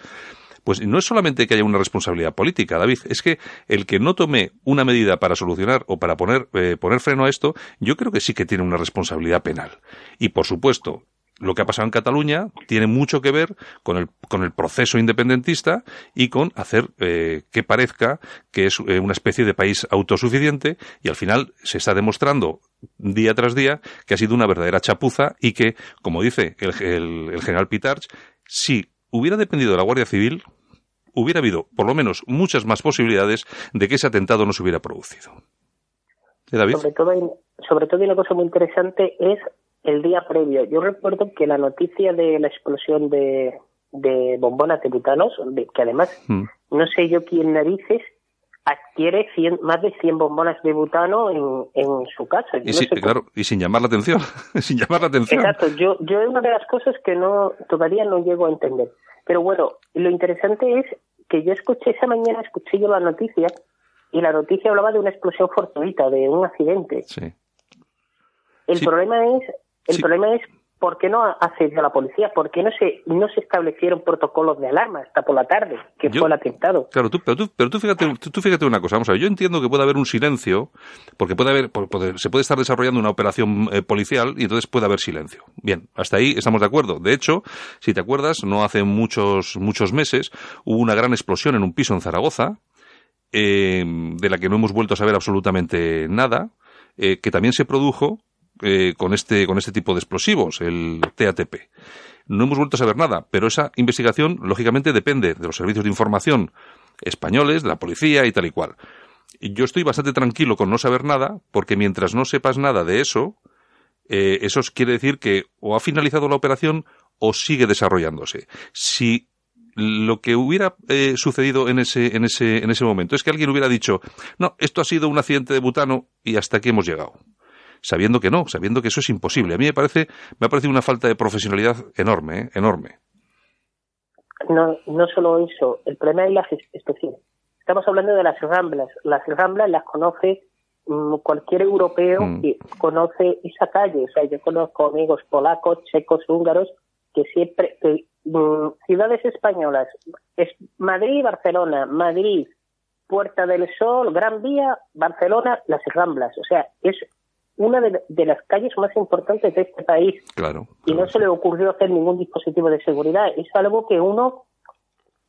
pues no es solamente que haya una responsabilidad política, David, es que el que no tome una medida para solucionar o para poner, eh, poner freno a esto, yo creo que sí que tiene una responsabilidad penal. Y por supuesto, lo que ha pasado en Cataluña tiene mucho que ver con el, con el proceso independentista y con hacer eh, que parezca que es eh, una especie de país autosuficiente y al final se está demostrando día tras día que ha sido una verdadera chapuza y que, como dice el, el, general Pitarch, si hubiera dependido de la Guardia Civil, hubiera habido por lo menos muchas más posibilidades de que ese atentado no se hubiera producido. Sobre todo, sobre todo, una cosa muy interesante es el día previo. Yo recuerdo que la noticia de la explosión de, de bombonas de butanos, que además mm. no sé yo quién narices adquiere más de 100 bombonas de butano en, en su casa. Y, claro, y sin llamar la atención, [LAUGHS] sin llamar la atención. Exacto, yo, yo es una de las cosas que no todavía no llego a entender. Pero bueno, lo interesante es que yo escuché esa mañana, escuché yo la noticia y la noticia hablaba de una explosión fortuita, de un accidente. Sí. El problema es el problema es ¿por qué no accedió la policía? ¿Por qué no se, no se establecieron protocolos de alarma hasta por la tarde, que fue el atentado? Claro, tú, pero, tú, pero tú, fíjate, tú, fíjate una cosa, vamos a ver, yo entiendo que puede haber un silencio, porque puede haber, se puede estar desarrollando una operación eh, policial y entonces puede haber silencio. Bien, hasta ahí estamos de acuerdo. De hecho, si te acuerdas, no hace muchos, muchos meses hubo una gran explosión en un piso en Zaragoza, eh, de la que no hemos vuelto a saber absolutamente nada, eh, que también se produjo eh, con, este, con este tipo de explosivos, el TATP. No hemos vuelto a saber nada, pero esa investigación, lógicamente, depende de los servicios de información españoles, de la policía y tal y cual. Yo estoy bastante tranquilo con no saber nada, porque mientras no sepas nada de eso, eh, eso quiere decir que o ha finalizado la operación o sigue desarrollándose. Si lo que hubiera eh, sucedido en ese, en, ese, en ese momento es que alguien hubiera dicho, no, esto ha sido un accidente de butano y hasta aquí hemos llegado sabiendo que no, sabiendo que eso es imposible. A mí me parece, me ha parecido una falta de profesionalidad enorme, ¿eh? enorme. No, no solo eso, el problema es la expresión. Estamos hablando de las Ramblas. Las Ramblas las conoce mm, cualquier europeo mm. que conoce esa calle. O sea, yo conozco amigos polacos, checos, húngaros, que siempre, mm, ciudades españolas, es Madrid, Barcelona, Madrid, Puerta del Sol, Gran Vía, Barcelona, las Ramblas. O sea, es una de, las calles más importantes de este país. Claro, y no se le ocurrió hacer ningún dispositivo de seguridad. Es algo que uno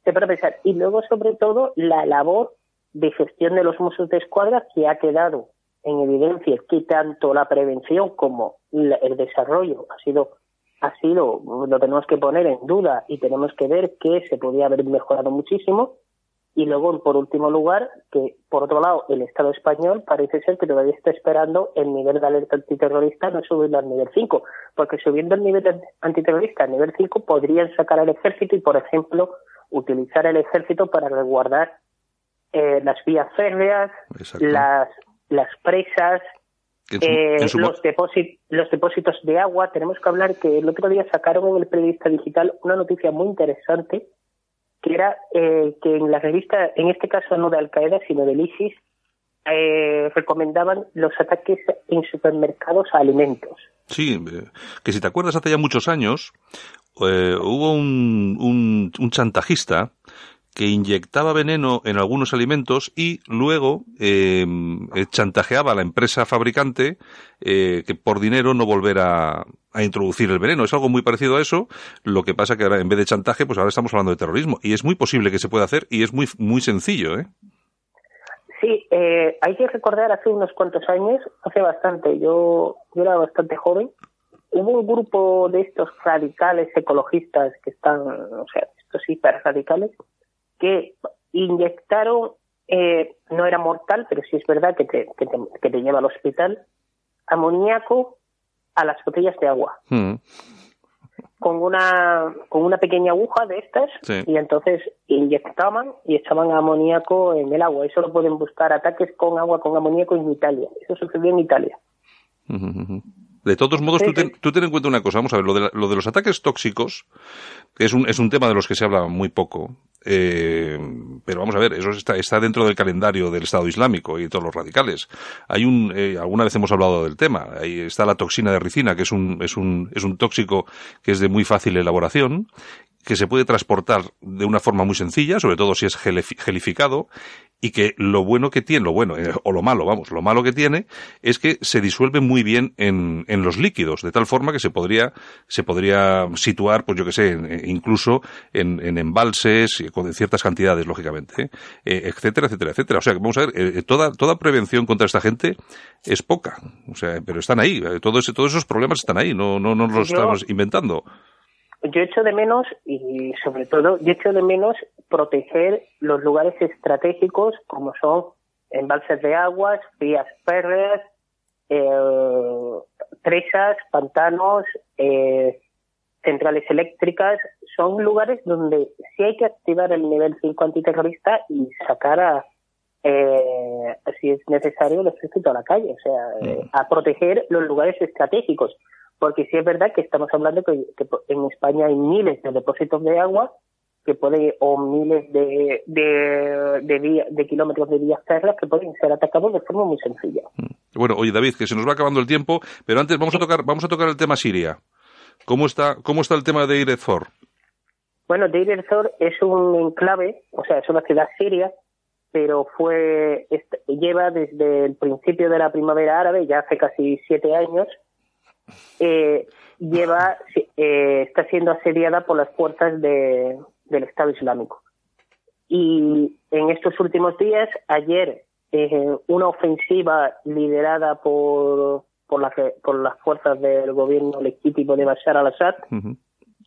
se puede pensar. Y luego, sobre todo, la labor de gestión de los musos de escuadra que ha quedado en evidencia que tanto la prevención como el desarrollo ha sido ha sido lo tenemos que poner en duda y tenemos que ver que se podía haber mejorado muchísimo y luego, por último lugar, que por otro lado, el Estado español parece ser que todavía está esperando el nivel de alerta antiterrorista no subirlo al nivel 5, porque subiendo el nivel antiterrorista al nivel 5 podrían sacar al ejército y, por ejemplo, utilizar el ejército para resguardar eh, las vías férreas, las, las presas, eh, los, los depósitos de agua. Tenemos que hablar que el otro día sacaron en el periodista digital una noticia muy interesante que era eh, que en la revista, en este caso no de Al Qaeda, sino del ISIS, eh, recomendaban los ataques en supermercados a alimentos. Sí, eh, que si te acuerdas, hace ya muchos años hubo un, un, un chantajista que inyectaba veneno en algunos alimentos y luego em, eh, chantajeaba a la empresa fabricante eh, que por dinero no volverá a introducir el veneno. Es algo muy parecido a eso. Lo que pasa que ahora en vez de chantaje, pues ahora estamos hablando de terrorismo y es muy posible que se pueda hacer y es muy muy sencillo, ¿eh? Sí, eh, hay que recordar hace unos cuantos años, hace bastante, yo, yo era bastante joven, hubo un grupo de estos radicales ecologistas que están, o sea, estos hiper radicales, que inyectaron, eh, no era mortal, pero sí es verdad que te, que te, lleva al hospital, amoníaco a las botellas de agua. Hmm. Con una, con una pequeña aguja de estas y entonces inyectaban y echaban amoníaco en el agua. Eso lo pueden buscar ataques con agua con amoníaco en Italia. Eso sucedió en Italia. De todos modos, tú, ten, tú, ten, en cuenta una cosa. Vamos a ver, lo de, lo de los ataques tóxicos es un, es un tema de los que se habla muy poco. Eh, pero vamos a ver, eso está, está dentro del calendario del Estado Islámico y de todos los radicales. Hay un, eh, alguna vez hemos hablado del tema. Ahí está la toxina de ricina, que es un, es un, es un tóxico que es de muy fácil elaboración que se puede transportar de una forma muy sencilla, sobre todo si es gelificado, y que lo bueno que tiene, lo bueno, eh, o lo malo, vamos, lo malo que tiene, es que se disuelve muy bien en, en los líquidos, de tal forma que se podría, se podría situar, pues yo que sé, eh, incluso en, en embalses, con ciertas cantidades, lógicamente, eh, etcétera, etcétera, etcétera. O sea, que vamos a ver, toda, toda prevención contra esta gente es poca, o sea, pero están ahí, todos, todos esos problemas están ahí, no, no, no los estamos inventando yo echo de menos, y sobre todo, yo echo de menos proteger los lugares estratégicos como son embalses de aguas, vías férreas, eh, presas, pantanos, eh, centrales eléctricas, son lugares donde sí hay que activar el nivel 5 antiterrorista y sacar a, eh, si es necesario, el ejército a la calle, o sea, mm. a proteger los lugares estratégicos porque sí es verdad que estamos hablando que, en España hay miles de depósitos de agua que puede o miles de de, de, de kilómetros de vías férreas que pueden ser atacados de forma muy sencilla. Mm. Bueno, oye David, que se nos va acabando el tiempo, pero antes vamos a tocar vamos a tocar el tema Siria. ¿Cómo está cómo está el tema de Deir Bueno, Deir es un enclave, o sea, es una ciudad siria, pero fue lleva desde el principio de la primavera árabe, ya hace casi siete años, eh, lleva eh, está siendo asediada por las fuerzas de, del Estado Islámico. Y en estos últimos días, ayer, eh, una ofensiva liderada por, por, la, por las fuerzas del gobierno legítimo de Bashar al-Assad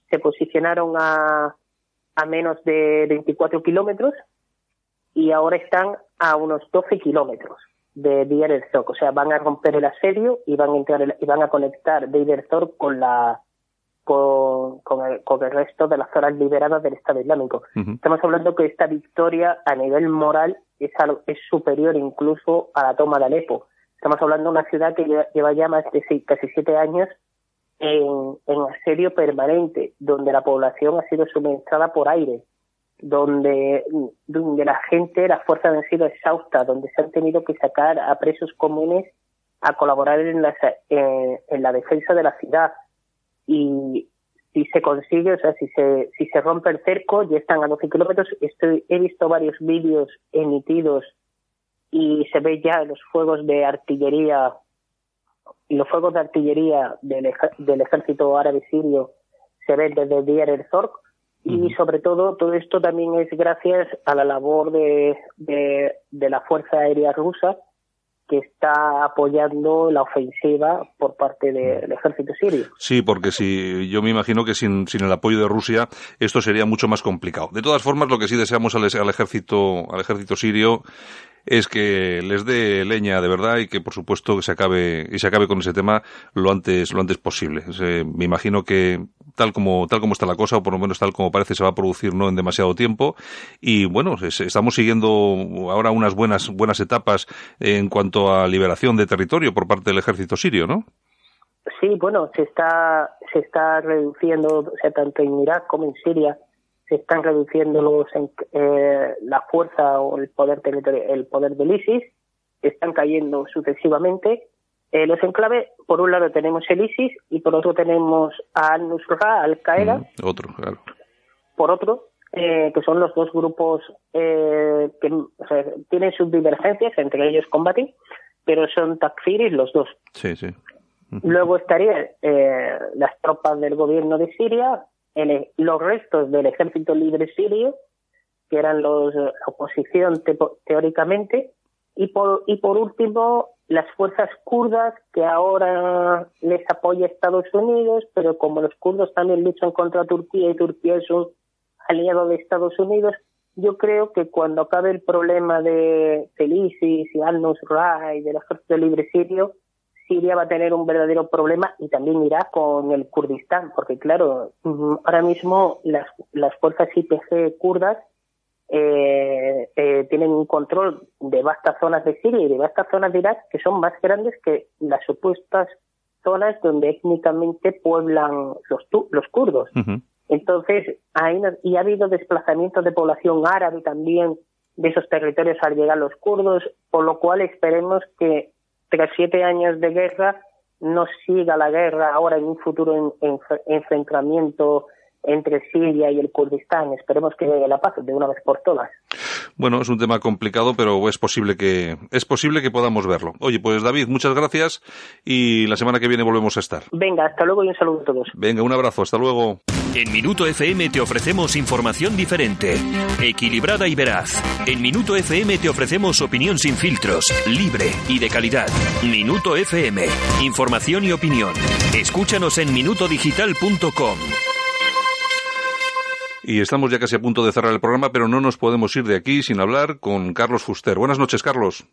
se posicionaron a, a menos de 24 kilómetros y ahora están a unos 12 kilómetros de Deir o sea, van a romper el asedio y van a entrar y van a conectar Deir con la con, con, el, con el resto de las zonas liberadas del Estado Islámico. Estamos hablando que esta victoria a nivel moral es, es superior incluso a la toma de Alepo. Estamos hablando de una ciudad que lleva, ya más de casi siete años en, en asedio permanente, donde la población ha sido suministrada por aire, donde, donde la gente, las fuerzas han sido exhaustas, donde se han tenido que sacar a presos comunes a colaborar en la, en la defensa de la ciudad. Y si se consigue, o sea, si se, si se rompe el cerco, ya están a 12 kilómetros. Estoy, he visto varios vídeos emitidos y se ve ya los fuegos de artillería, los fuegos de artillería del, del ejército árabe sirio se ven desde Dier el Zork y sobre todo, todo esto también es gracias a la labor de, de, la Fuerza Aérea Rusa, que está apoyando la ofensiva por parte del ejército sirio. Sí, porque si yo me imagino que sin, sin el apoyo de Rusia esto sería mucho más complicado. De todas formas, lo que sí deseamos al, al ejército al ejército sirio es que les dé leña de verdad y que por supuesto se acabe y se acabe con ese tema lo antes lo antes posible. me imagino que tal como tal como está la cosa o por lo menos tal como parece se va a producir no en demasiado tiempo y bueno estamos siguiendo ahora unas buenas buenas etapas en cuanto a liberación de territorio por parte del ejército sirio, ¿no? Sí, bueno, se está se está reduciendo, tanto en Irak como en Siria se están reduciendo los, eh, la fuerza o el poder el poder del ISIS, están cayendo sucesivamente. Eh, los enclaves, por un lado tenemos el ISIS y por otro tenemos a Al-Nusra, Al-Qaeda. Mm, otro, claro. Por otro, eh, que son los dos grupos eh, que tienen sus divergencias, entre ellos combaten, pero son takfiris los dos. Sí, sí. Luego estarían eh, las tropas del gobierno de Siria, los restos del ejército libre sirio, que eran los la oposición teóricamente, y por, y por último las fuerzas kurdas que ahora les apoya Estados Unidos, pero como los kurdos también luchan contra Turquía y Turquía es un aliado de Estados Unidos, yo creo que cuando acabe el problema de Felicis y al-Nusra y del ejército libre sirio, Siria va a tener un verdadero problema y también irá con el Kurdistán, porque claro, ahora mismo las, las fuerzas IPG kurdas eh, eh, tienen un control de vastas zonas de Siria y de vastas zonas de Irak que son más grandes que las supuestas zonas donde étnicamente pueblan los, los kurdos. Entonces, hay, y ha habido desplazamientos de población árabe también de esos territorios al llegar los kurdos, por lo cual esperemos que tras siete años de guerra no siga la guerra ahora en un futuro enfrentamiento entre Siria y el Kurdistán. Esperemos que llegue la paz de una vez por todas. Bueno, es un tema complicado, pero es posible que es posible que podamos verlo. Oye, pues David, muchas gracias y la semana que viene volvemos a estar. Venga, hasta luego y un saludo a todos. Venga, un abrazo, hasta luego. En Minuto FM te ofrecemos información diferente, equilibrada y veraz. En Minuto FM te ofrecemos opinión sin filtros, libre y de calidad. Minuto FM, información y opinión. Escúchanos en minutodigital.com. Y estamos ya casi a punto de cerrar el programa, pero no nos podemos ir de aquí sin hablar con Carlos Fuster. Buenas noches, Carlos.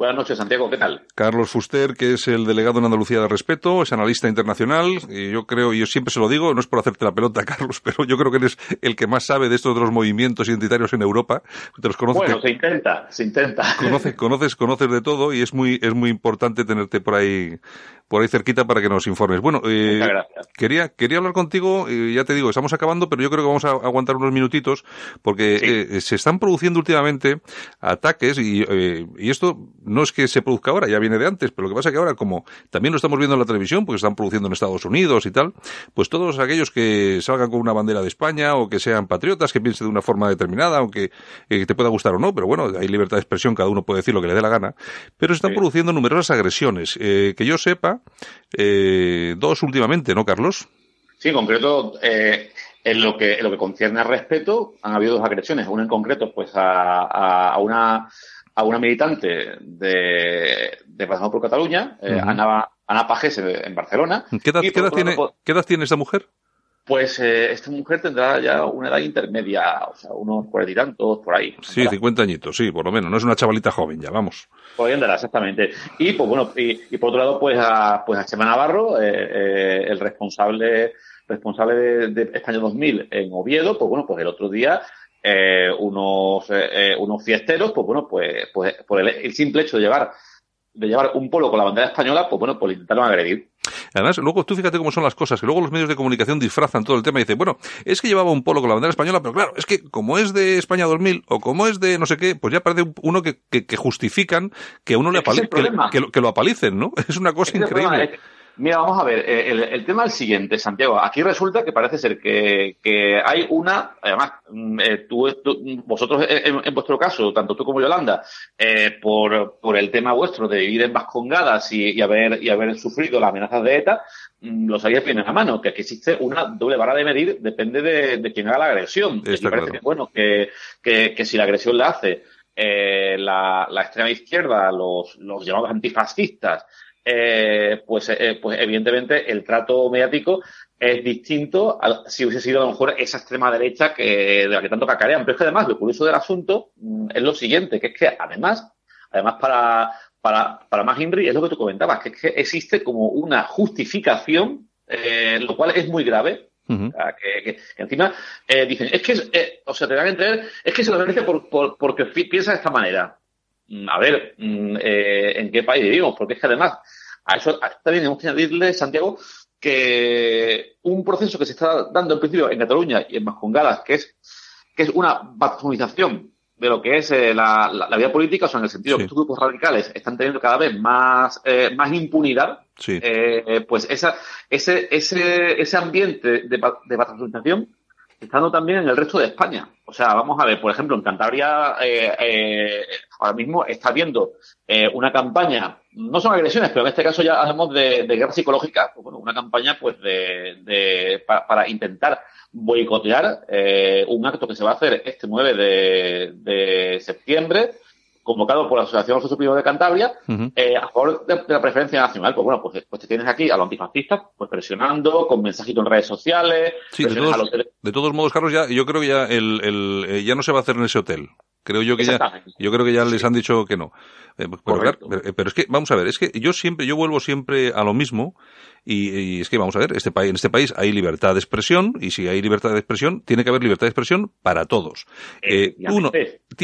Buenas noches, Santiago, ¿qué tal? Carlos Fuster, que es el delegado en Andalucía de Respeto, es analista internacional, y yo creo, y yo siempre se lo digo, no es por hacerte la pelota, [LAUGHS] Carlos, pero yo creo que eres el que más sabe de estos otros movimientos identitarios en Europa. Te los conoces, bueno, se intenta, se intenta. Conoces, conoces, conoces de todo y es muy, es muy importante tenerte por ahí, por ahí cerquita para que nos informes. Bueno, eh, quería, quería hablar contigo, eh, ya te digo, estamos acabando, pero yo creo que vamos a aguantar unos minutitos, porque eh, se están produciendo últimamente ataques, y, eh, y esto no es que se produzca ahora, ya viene de antes, pero lo que pasa es que ahora, como también lo estamos viendo en la televisión, porque están produciendo en Estados Unidos y tal, pues todos aquellos que salgan con una bandera de España o que sean patriotas, que piensen de una forma determinada, aunque eh, te pueda gustar o no, pero bueno, hay libertad de expresión, cada uno puede decir lo que le dé la gana, pero se están produciendo numerosas agresiones. Eh, que yo sepa, eh, dos últimamente, ¿no, Carlos? Sí, en concreto, eh, en lo que en lo que concierne al respeto, han habido dos agresiones. Una en concreto, pues a, a una a una militante de, de Pasamos por Cataluña, eh, Ana, Ana Pajes, en Barcelona. ¿Qué edad, ¿qué edad tiene, ¿qué edad tiene esta mujer? Pues eh, esta mujer tendrá ya una edad intermedia, o sea, unos cuarenta y tantos, por ahí. Sí, cincuenta añitos, sí, por lo menos. No es una chavalita joven ya, vamos. Ahí andará, exactamente. Y, pues bueno, y, y, por otro lado, pues a, pues a Chema Navarro, eh, eh, el responsable responsable de, de España 2000 en Oviedo, pues bueno, pues el otro día eh, unos, eh, unos fiesteros, pues bueno, pues, pues por el, el, simple hecho de llevar, de llevar un polo con la bandera española, pues bueno, pues intentaron agredir. Además, luego tú fíjate cómo son las cosas, que luego los medios de comunicación disfrazan todo el tema y dicen, bueno, es que llevaba un polo con la bandera española, pero claro, es que como es de España 2000 o como es de no sé qué, pues ya parece uno que, que, que justifican que uno le apali que, que, que, lo apalicen, ¿no? [LAUGHS] Es una cosa es increíble. Mira, vamos a ver, eh, el, el, tema es el siguiente, Santiago. Aquí resulta que parece ser que, que hay una, además, mm, eh, tú, tú, vosotros en, en, vuestro caso, tanto tú como Yolanda, eh, por, por el tema vuestro de vivir en Vascongadas y, y, haber, y haber sufrido las amenazas de ETA, mm, lo sabéis bien en la mano, que aquí existe una doble vara de medir, depende de, de quién haga la agresión. Está y parece claro. que, bueno, que, que, que si la agresión la hace eh, la, la extrema izquierda, los, los llamados antifascistas, eh, pues, eh, pues evidentemente el trato mediático es distinto a si hubiese sido a lo mejor esa extrema derecha que, de la que tanto cacarean. Pero es que además lo curioso del asunto mm, es lo siguiente, que es que además, además para, para, para más Henry es lo que tú comentabas, que es que existe como una justificación, eh, lo cual es muy grave, Uh -huh. que, que, que, encima eh, dicen, es que, eh, o sea, te dan a entender, es que se lo merece por, por, porque piensa de esta manera. Mm, A ver, mm, eh, ¿en qué país vivimos? Porque es que además, a eso, a también hemos que añadirle, Santiago, que un proceso que se está dando en principio en Cataluña y en Vascongadas, que es, que es una batzonización de lo que es eh, la, la, la, vida política, o sea, en el sentido sí. que estos grupos radicales están teniendo cada vez más, eh, más impunidad, sí. eh, pues esa, ese, ese, ese ambiente de, de dando también en el resto de España. O sea, vamos a ver, por ejemplo, en Cantabria eh, eh, ahora mismo está habiendo eh, una campaña, no son agresiones, pero en este caso ya hablamos de, de guerra psicológica, pues bueno, una campaña pues de, de para, para, intentar boicotear eh, un acto que se va a hacer este 9 de, de septiembre, convocado por la Asociación de Cantabria, uh -huh. eh, a favor de, de, la preferencia nacional. Pues bueno, pues, pues te tienes aquí a los antifascistas, pues presionando, con mensajitos en redes sociales. Sí, de todos, los... de todos, modos, Carlos, ya, yo creo que ya, el, el, eh, ya no se va a hacer en ese hotel. Creo yo que ya, yo creo que ya les han dicho que no. Eh, pero, claro, pero, es que, vamos a ver, es que yo siempre, yo vuelvo siempre a lo mismo, y, y, es que vamos a ver, este país, en este país hay libertad de expresión y si hay libertad de expresión, tiene que haber libertad de expresión para todos. Eh, uno,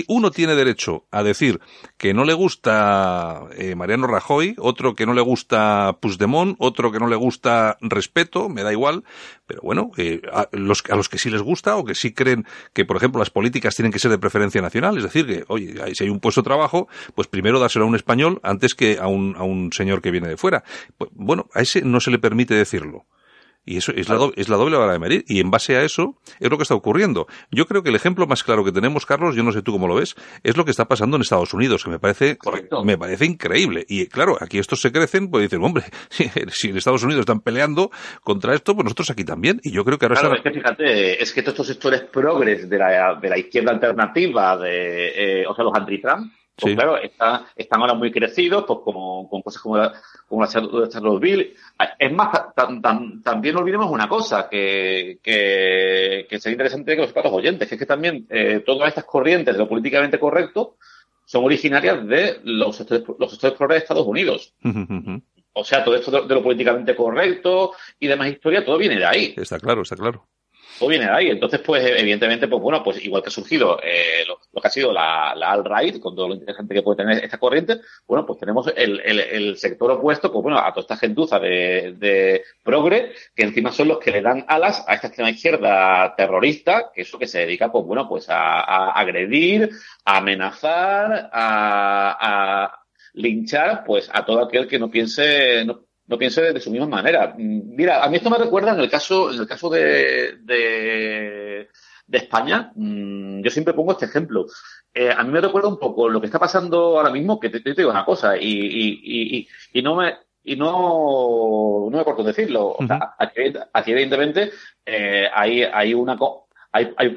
uno tiene derecho a decir que no le gusta eh, Mariano Rajoy, otro que no le gusta Puigdemont, otro que no le gusta respeto, me da igual, pero bueno, eh, a, los, a los que sí les gusta o que sí creen que, por ejemplo, las políticas tienen que ser de preferencia nacional, es decir, que, oye, si hay un puesto de trabajo, pues primero dárselo a un español antes que a un, a un señor que viene de fuera. Pues, bueno, a ese no se le permite decirlo. Y eso es, la doble, es la doble vara de medir. Y en base a eso es lo que está ocurriendo. Yo creo que el ejemplo más claro que tenemos, Carlos, yo no sé tú cómo lo ves, es lo que está pasando en Estados Unidos, que me parece, me parece increíble. Y claro, aquí estos se crecen, pues dicen, hombre, [LAUGHS] si, en Estados Unidos están peleando contra esto, pues nosotros aquí también. Y yo creo que ahora claro, es que fíjate, es que todos estos sectores progres de la, de la izquierda alternativa, de, eh, o sea, los anti-Trump, pues claro, están ahora muy crecidos, pues como, con cosas como la, como la Charlottesville. Es más, también no olvidemos una cosa que, que, que sería interesante que los los oyentes, que es que también eh, todas estas corrientes de lo políticamente correcto son originarias de los sectores, los sectores de Estados Unidos. O sea, todo esto de, lo políticamente correcto y demás historia, todo viene de ahí. Está claro, está claro todo viene de ahí. Entonces, pues, evidentemente, pues bueno, pues igual que ha surgido eh, lo, que ha sido la, la alt-right, con todo lo interesante que puede tener esta corriente, bueno, pues tenemos el, el, el sector opuesto, pues bueno, a toda esta gentuza de, de, progre, que encima son los que le dan alas a esta extrema izquierda terrorista, que es lo que se dedica, pues bueno, pues a, a agredir, a amenazar, a, a linchar, pues a todo aquel que no piense, no, no piense de su misma manera. Mira, a mí esto me recuerda en el caso, en el caso de, de, España, mm, yo siempre pongo este ejemplo. Eh, a mí me recuerda un poco lo que está pasando ahora mismo, que te, te digo una cosa, y, y, y, y no me, y no, no me corto decirlo. o sea, aquí, evidentemente eh, hay, hay, una, hay, hay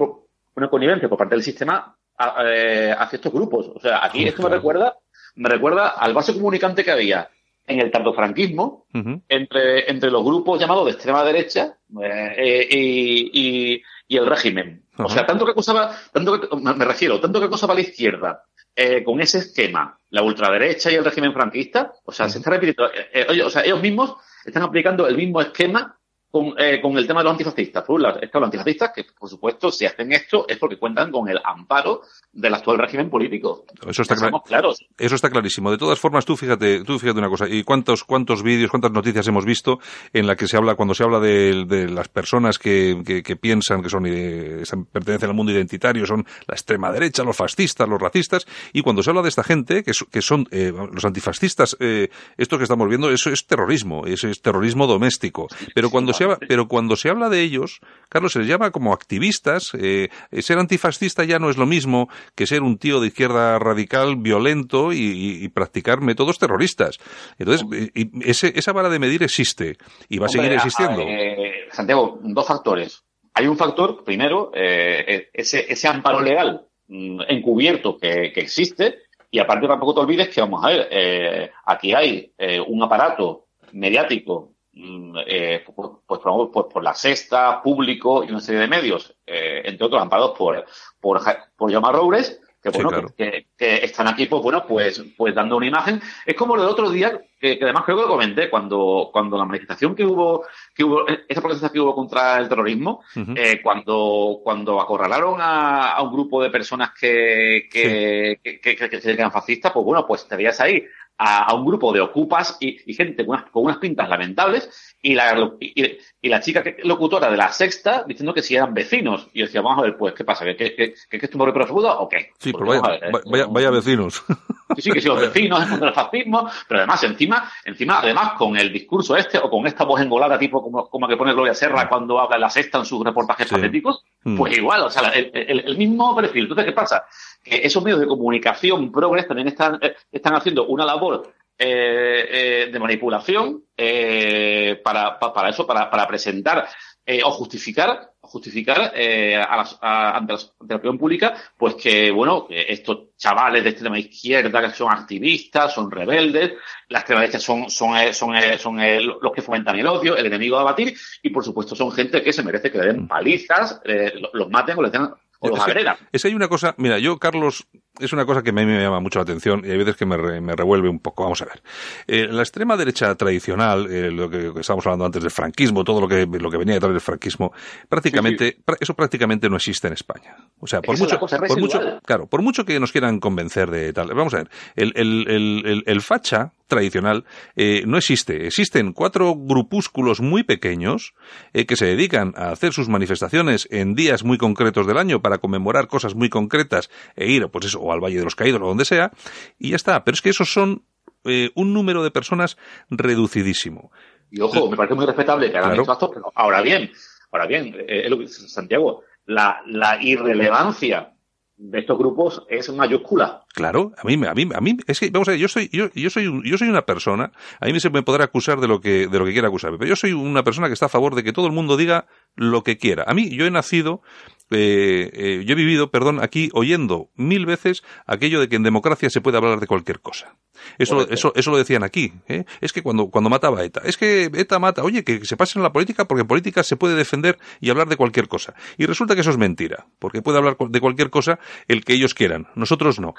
una connivencia por parte del sistema eh, hacia estos grupos. O sea, aquí esto me recuerda, me recuerda al vaso comunicante que había en el tardofranquismo entre, entre los grupos llamados de extrema derecha eh, y, y, el régimen. O sea, tanto que acusaba, tanto que, me refiero, tanto que acusaba la izquierda eh, con ese esquema, la ultraderecha y el régimen franquista, o sea, se está repitiendo, eh, o sea, ellos mismos están aplicando el mismo esquema con, eh, con el tema de los antifascistas. Por un lado, están los antifascistas que, por supuesto, si hacen esto es porque cuentan con el amparo del actual régimen político. Eso está, claros. Eso está clarísimo. De todas formas, tú fíjate, tú fíjate una cosa. ¿Y cuántos, cuántos vídeos, cuántas noticias hemos visto en la que se habla, cuando se habla de, de las personas que, que, que, piensan que son, eh, pertenecen al mundo identitario, son la extrema derecha, los fascistas, los racistas, y cuando se habla de esta gente, que, que son eh, los antifascistas, eh, esto que estamos viendo, eso es terrorismo, eso es terrorismo doméstico. Pero cuando pero cuando se habla de ellos, Carlos, se les llama como activistas. Eh, ser antifascista ya no es lo mismo que ser un tío de izquierda radical, violento y, practicar métodos terroristas. Entonces, ese, esa vara de medir existe y va a seguir existiendo. Eh, Santiago, dos factores. Hay un factor, primero, eh, ese, ese amparo legal mm, encubierto que, que, existe, y aparte tampoco te olvides que, vamos a ver, eh, aquí hay eh, un aparato mediático eh, pues, pues, pues, por la sexta, público y una serie de medios, eh, entre otros amparados por, por, por Yomar Roures, que, bueno, que, están aquí, pues bueno, pues, pues dando una imagen. Es como lo de otro día, que, además creo que lo comenté, cuando, cuando la manifestación que hubo, que hubo, esa protesta que hubo contra el terrorismo, eh, cuando, cuando acorralaron a, a, un grupo de personas que, que, que, que, se dedican fascistas, pues bueno, pues te veías ahí a, un grupo de ocupas y, gente con unas, con unas, pintas lamentables y la, y, y la chica locutora de la sexta diciendo que si eran vecinos. Y yo decía, vamos a ver, pues, ¿qué pasa? ¿Que, que, que, que es tu profundo o qué? Sí, pero vaya, ver, vaya, vaya, vecinos. [LAUGHS] Sí, sí, que sí, los vecinos, contra el fascismo, pero además, encima, encima, además, con el discurso este o con esta voz engolada, tipo como, como que pone Gloria Serra cuando habla en la sexta en sus reportajes patéticos, mm. pues igual, o sea, el, el, el mismo perfil. Entonces, ¿qué pasa? que esos medios de comunicación progres también están, eh, están haciendo una labor eh, eh, de manipulación eh, para, para, eso, para, para presentar o justificar justificar eh, a las, a, ante, la, ante, la, opinión pública pues que bueno que estos chavales de extrema izquierda que son activistas son rebeldes las extrema derecha son son son, son, son los que fomentan el odio el enemigo a abatir y por supuesto son gente que se merece que le den palizas los maten o les den o los agredan. Es, hay una cosa, mira, yo, Carlos, es una cosa que a mí me llama mucho la atención y hay veces que me, re, me revuelve un poco. Vamos a ver. Eh, la extrema derecha tradicional, eh, lo que, que, estábamos hablando antes del franquismo, todo lo que, lo que venía detrás del franquismo, prácticamente, sí, sí. eso prácticamente no existe en España. O sea, por mucho, por mucho, claro, por mucho que nos quieran convencer de tal. Vamos a ver, el, el, el, el facha, tradicional eh, no existe. Existen cuatro grupúsculos muy pequeños eh, que se dedican a hacer sus manifestaciones en días muy concretos del año para conmemorar cosas muy concretas e ir, pues eso, o al Valle de los Caídos o donde sea, y ya está. Pero es que esos son eh, un número de personas reducidísimo. Y ojo, me parece muy respetable que hagan estos actos, pero ahora bien, ahora bien, eh, Santiago, la, la irrelevancia de estos grupos es mayúscula. Claro, a mí, a mí, a mí, es que, vamos a ver, yo soy, yo, yo soy, yo soy una persona, a mí se me podrá acusar de lo que, de lo que quiera acusarme, pero yo soy una persona que está a favor de que todo el mundo diga lo que quiera. A mí, yo he nacido eh, eh, yo he vivido, perdón, aquí oyendo mil veces aquello de que en democracia se puede hablar de cualquier cosa. Eso, eso, eso lo decían aquí. ¿eh? Es que cuando, cuando mataba a ETA, es que ETA mata, oye, que se pase en la política porque en política se puede defender y hablar de cualquier cosa. Y resulta que eso es mentira, porque puede hablar de cualquier cosa el que ellos quieran, nosotros no.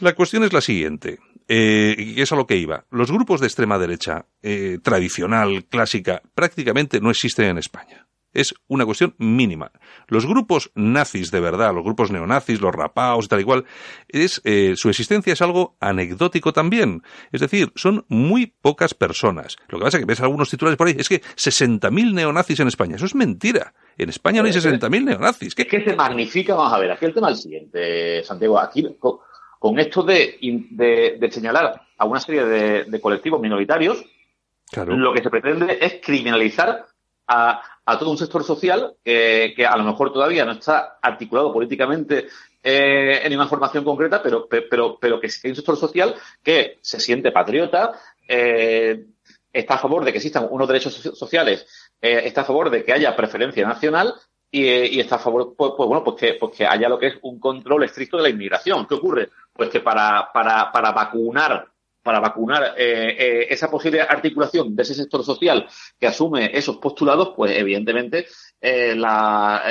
La cuestión es la siguiente, eh, y es a lo que iba. Los grupos de extrema derecha eh, tradicional, clásica, prácticamente no existen en España es una cuestión mínima. Los grupos nazis de verdad, los grupos neonazis, los rapaos y tal igual, es, eh, su existencia es algo anecdótico también. Es decir, son muy pocas personas. Lo que pasa es que ves algunos titulares por ahí, es que 60.000 neonazis en España. Eso es mentira. En España no hay 60.000 neonazis. ¿Qué? que se magnifica, vamos a ver, aquí el tema es el siguiente, Santiago. Aquí, con, esto de, de, señalar a una serie de, colectivos minoritarios, lo que se pretende es criminalizar a, a todo un sector social que, a lo mejor todavía no está articulado políticamente eh, en una formación concreta, pero, pero, pero que hay un sector social que se siente patriota, eh, está a favor de que existan unos derechos sociales, eh, está a favor de que haya preferencia nacional y, está a favor, pues, pues bueno, pues que, pues que haya lo que es un control estricto de la inmigración. ¿Qué ocurre? Pues que para, para, para vacunar para vacunar eh, eh, esa posible articulación de ese sector social que asume esos postulados, pues evidentemente eh, la,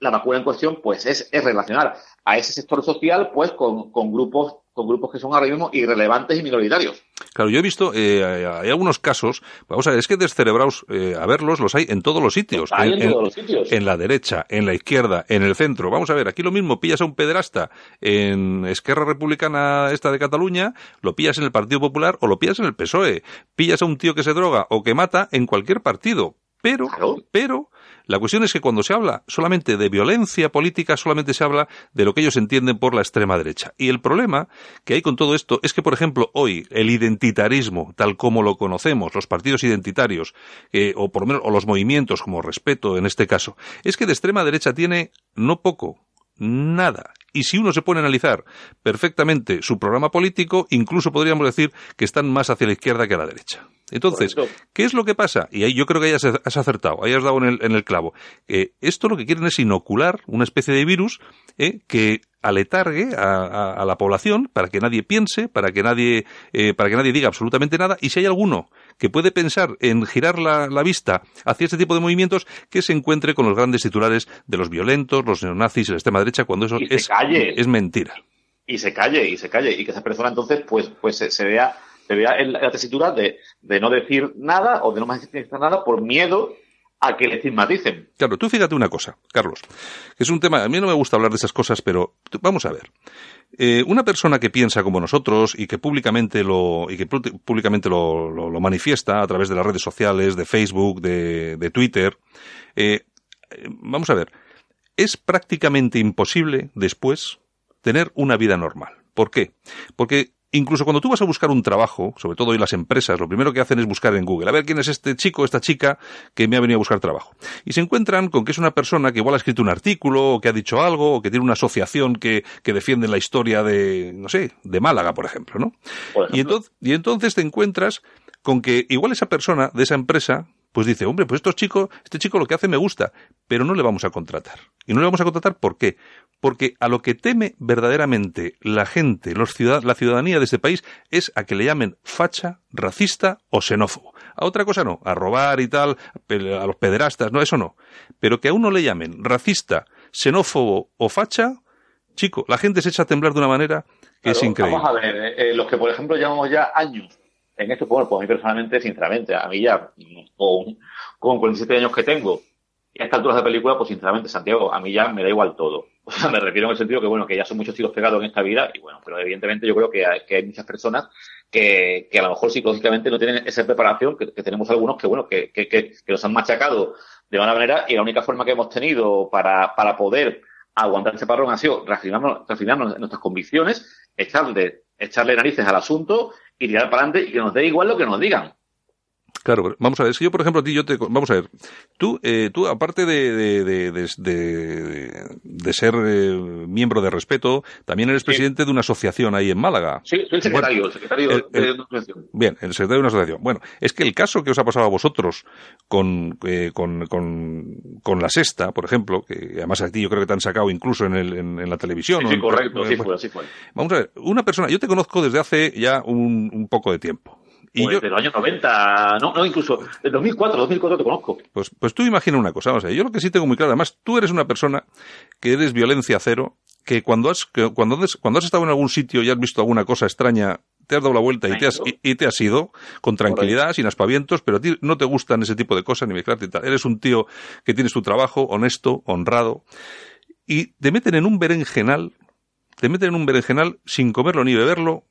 la, vacuna en cuestión pues es, es relacionar a ese sector social pues con, con grupos con grupos que son ahora mismo irrelevantes y minoritarios. Claro, yo he visto, eh, hay algunos casos, vamos a ver, es que descerebrados eh, a verlos los hay en todos los sitios. Hay en, todos los sitios. En la derecha, en la izquierda, en el centro. Vamos a ver, aquí lo mismo, pillas a un pederasta en Esquerra Republicana esta de Cataluña, lo pillas en el Partido Popular o lo pillas en el PSOE. Pillas a un tío que se droga o que mata en cualquier partido. Pero, pero, la cuestión es que cuando se habla solamente de violencia política, solamente se habla de lo que ellos entienden por la extrema derecha. Y el problema que hay con todo esto es que, por ejemplo, hoy el identitarismo, tal como lo conocemos, los partidos identitarios, eh, o por lo menos, o los movimientos como respeto en este caso, es que de extrema derecha tiene no poco, nada. Y si uno se pone a analizar perfectamente su programa político, incluso podríamos decir que están más hacia la izquierda que a la derecha. Entonces, ¿qué es lo que pasa? Y ahí yo creo que ahí has, acertado, ahí has dado en el, clavo. esto lo que quieren es inocular una especie de virus eh, que aletargue a, la población para que nadie piense, para que nadie, eh, para que nadie diga absolutamente nada. Y si hay alguno que puede pensar en girar la, vista hacia este tipo de movimientos, que se encuentre con los grandes titulares de los violentos, los neonazis y la extrema derecha, cuando eso es, es mentira. Y se calle, y se calle, y que esa persona entonces pues, pues se, se vea en la tesitura de, de no decir nada o de no manifestar nada por miedo a que le estigmaticen. Claro, tú fíjate una cosa, Carlos, que es un tema, a mí no me gusta hablar de esas cosas, pero vamos a ver. Eh, una persona que piensa como nosotros y que públicamente lo, y que públicamente lo, lo, manifiesta a través de las redes sociales, de Facebook, de, de Twitter, eh, vamos a ver, es prácticamente imposible después tener una vida normal. ¿Por qué? Porque Incluso cuando tú vas a buscar un trabajo, sobre todo hoy las empresas, lo primero que hacen es buscar en Google, a ver quién es este chico, esta chica que me ha venido a buscar trabajo. Y se encuentran con que es una persona que igual ha escrito un artículo, o que ha dicho algo, o que tiene una asociación que, que defiende la historia de, no sé, de Málaga, por ejemplo, ¿no? Y, entonces, y entonces te encuentras con que igual esa persona de esa empresa pues dice, hombre, pues estos chicos, este chico lo que hace me gusta, pero no le vamos a contratar. ¿Y no le vamos a contratar por qué? Porque a lo que teme verdaderamente la gente, los ciudad la ciudadanía de este país, es a que le llamen facha, racista o xenófobo. A otra cosa no, a robar y tal, a los pederastas, no, eso no. Pero que a uno le llamen racista, xenófobo o facha, chico, la gente se echa a temblar de una manera que es increíble. Vamos a ver, eh, eh, los que por ejemplo llevamos ya años en esto, bueno, pues a mí personalmente, sinceramente, a mí ya, con, con 47 años que tengo, y a esta altura de película, pues sinceramente, Santiago, a mí ya me da igual todo. [LAUGHS] O sea, me refiero en el sentido que, bueno, que ya son muchos tiros pegados en esta vida, y bueno, pero evidentemente yo creo que hay, que hay muchas personas que, que a lo mejor psicológicamente no tienen esa preparación, que, tenemos algunos que, bueno, que, que, que, nos han machacado de una manera, y la única forma que hemos tenido para, para poder aguantar ese parrón ha sido reafirmarnos, en nuestras convicciones, echarle, echarle narices al asunto y tirar para adelante y que nos dé igual lo que nos digan. Claro, vamos a ver, si yo, por ejemplo, a ti, yo te, vamos a ver, tú, eh, tú aparte de, de, de, de, de ser eh, miembro de respeto, también eres presidente de una asociación ahí en Málaga. Sí, soy el secretario, el secretario el- de una asociación. Bien, el secretario de una asociación. Bueno, es que el caso que os ha pasado a vosotros con, eh, con, con, con la sexta, por ejemplo, que además a ti yo creo que te han sacado incluso en, el, en, en la televisión. Sí, sí, En- correcto, sí fue, así fue. Vamos a ver, una persona, yo te conozco desde hace ya un, un poco de tiempo. Y Pues yo, de los años 90, no, no, incluso del 2004, 2004 te conozco. Pues, pues tú imagina una cosa, vamos a ver, yo lo que sí tengo muy claro, además, tú eres una persona que eres violencia cero, que cuando has, que cuando has, cuando has estado en algún sitio y has visto alguna cosa extraña, te has dado la vuelta y te has, y, y te has ido con tranquilidad, sin aspavientos, pero a ti no te gustan ese tipo de cosas ni mezclarte y tal. Eres un tío que tienes tu trabajo, honesto, honrado, y te meten en un berenjenal, te meten en un berenjenal sin comerlo ni beberlo,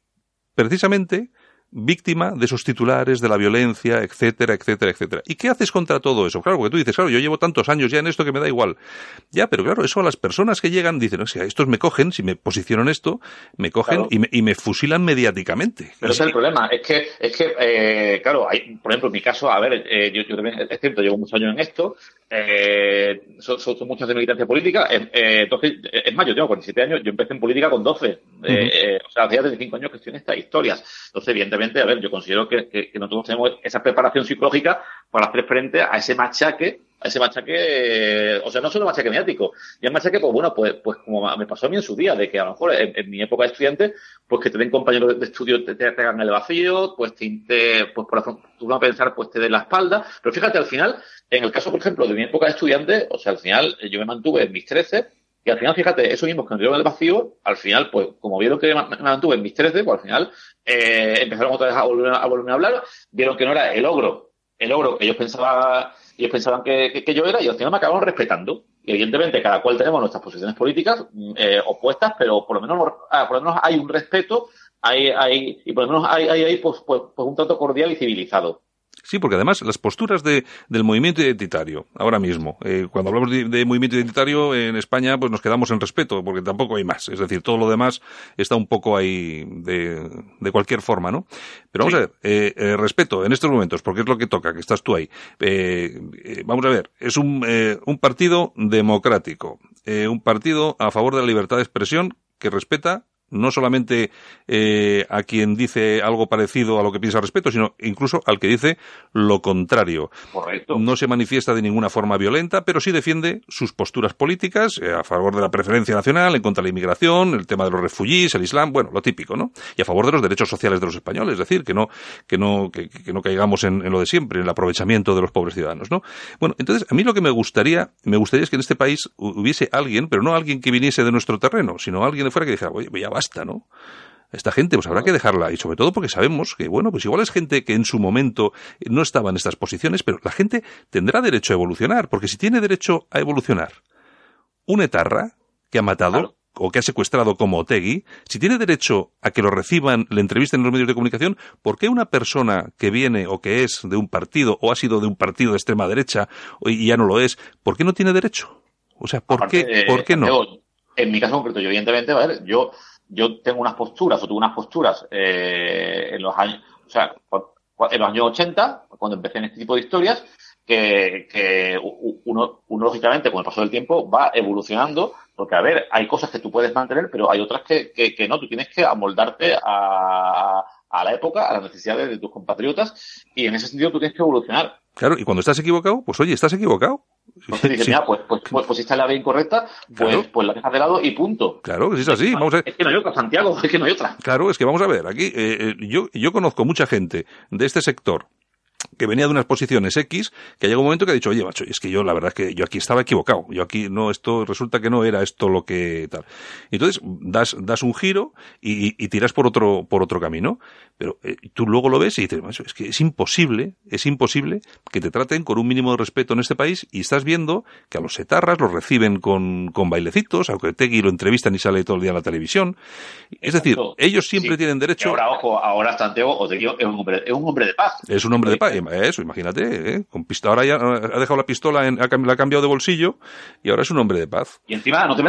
precisamente víctima de esos titulares, de la violencia, etcétera, etcétera, etcétera. ¿Y qué haces contra todo eso? Claro, porque tú dices, claro, yo llevo tantos años ya en esto que me da igual. Ya, pero claro, eso a las personas que llegan dicen, o sea, estos me cogen, si me posiciono en esto, me cogen Claro. y, me, y me fusilan mediáticamente. Pero ese es el problema, es que, es que eh, claro, hay, por ejemplo, en mi caso, a ver, eh, yo, yo también, es cierto, llevo muchos años en esto, eh, son, son, son muchos de militancia política, eh, entonces, es más, yo tengo 47 años, yo empecé en política con 12, eh, eh, o sea, hace ya 35 años que estoy en estas historias. Entonces, a ver, yo considero que, que, nosotros tenemos esa preparación psicológica para hacer frente a ese machaque, a ese machaque, o sea, no solo machaque mediático, y el machaque, pues bueno, pues, pues como me pasó a mí en su día, de que a lo mejor en, mi época de estudiante, pues que te den compañeros de, estudio, te, te hagan el vacío, pues te, te pues por tú vas a pensar, pues te den la espalda, pero fíjate, al final, en el caso, por ejemplo, de mi época de estudiante, o sea, al final eh, yo me mantuve en mis 13, y al final, fíjate, eso mismo que me dieron el vacío, al final, pues, como vieron que me mantuve en mis 13, pues al final, eh, empezaron otra vez a volver a, volverme a hablar, vieron que no era el ogro, el ogro que ellos pensaban, ellos pensaban que yo era, y al final me acabaron respetando. Y evidentemente, cada cual tenemos nuestras posiciones políticas mm, eh, opuestas, pero por lo menos, ah, por lo menos hay un respeto, hay, hay, y por lo menos hay, hay, hay pues, pues, pues un trato cordial y civilizado. Sí, porque además las posturas de, del movimiento identitario, ahora mismo, eh, cuando hablamos de, de, movimiento identitario en España, pues nos quedamos en respeto, porque tampoco hay más. Es decir, todo lo demás está un poco ahí de, de cualquier forma, ¿no? Pero vamos sí. a ver, eh, eh, respeto en estos momentos, porque es lo que toca, que estás tú ahí. vamos a ver, es un, un partido democrático, un partido a favor de la libertad de expresión que respeta no solamente eh, a quien dice algo parecido a lo que piensa al respecto, sino incluso al que dice lo contrario. Correcto. No se manifiesta de ninguna forma violenta, pero sí defiende sus posturas políticas eh, a favor de la preferencia nacional, en contra de la inmigración, el tema de los refugiés, el Islam, bueno, lo típico, ¿no? Y a favor de los derechos sociales de los españoles, es decir, que no, que no, que, que no caigamos en, en, lo de siempre, en el aprovechamiento de los pobres ciudadanos, ¿no? Bueno, entonces, a mí lo que me gustaría, me gustaría es que en este país hubiese alguien, pero no alguien que viniese de nuestro terreno, sino alguien de fuera que dijera, oye, ya basta, ¿no? Esta gente, pues habrá que dejarla. Y sobre todo porque sabemos que, bueno, pues igual es gente que en su momento no estaba en estas posiciones, pero la gente tendrá derecho a evolucionar, porque si tiene derecho a evolucionar un etarra que ha matado, claro. o que ha secuestrado como Otegui, si tiene derecho a que lo reciban, le entrevisten en los medios de comunicación, ¿por qué una persona que viene o que es de un partido o ha sido de un partido de extrema derecha y ya no lo es, ¿por qué no tiene derecho? O sea, ¿por Aparte, qué, ¿por qué no? En mi caso concreto, yo evidentemente, a ver, yo yo tengo unas posturas, o tuve unas posturas eh, en los años, o sea, en los años 80, cuando empecé en este tipo de historias, que, que uno, uno, lógicamente, con el paso del tiempo, va evolucionando, porque, a ver, hay cosas que tú puedes mantener, pero hay otras que, que, que no, tú tienes que amoldarte a, a la época, a las necesidades de tus compatriotas, y en ese sentido tú tienes que evolucionar. Claro, y cuando estás equivocado, pues oye, estás equivocado. Entonces dices, sí. mira, pues, pues, pues, pues, si está la vía incorrecta, pues, Claro. pues la dejas de lado y punto. Claro, que es así. Vamos a ver. Es que no hay otra, Santiago, es que no hay otra. Claro, es que vamos a ver, aquí eh, eh, yo, yo conozco mucha gente de este sector que venía de unas posiciones X, que llega un momento que ha dicho, oye, macho, es que yo la verdad es que yo aquí estaba equivocado, yo aquí no, esto resulta que no era esto lo que tal. Entonces, das, das un giro y, y tiras por otro, por otro camino, pero eh, tú luego lo ves y dices, macho, es que es imposible, es imposible que te traten con un mínimo de respeto en este país y estás viendo que a los etarras los reciben con, con bailecitos, aunque Tegui lo entrevistan y sale todo el día en la televisión. Es decir, ellos siempre Sí. tienen Y derecho. ahora, ojo, ahora Santiago Otegui es un hombre, es un hombre de paz. Es un hombre de paz. Eso, imagínate, ¿eh? Con pistola, ahora ya ha dejado la pistola, en, la ha cambiado de bolsillo y ahora es un hombre de paz. Y encima no te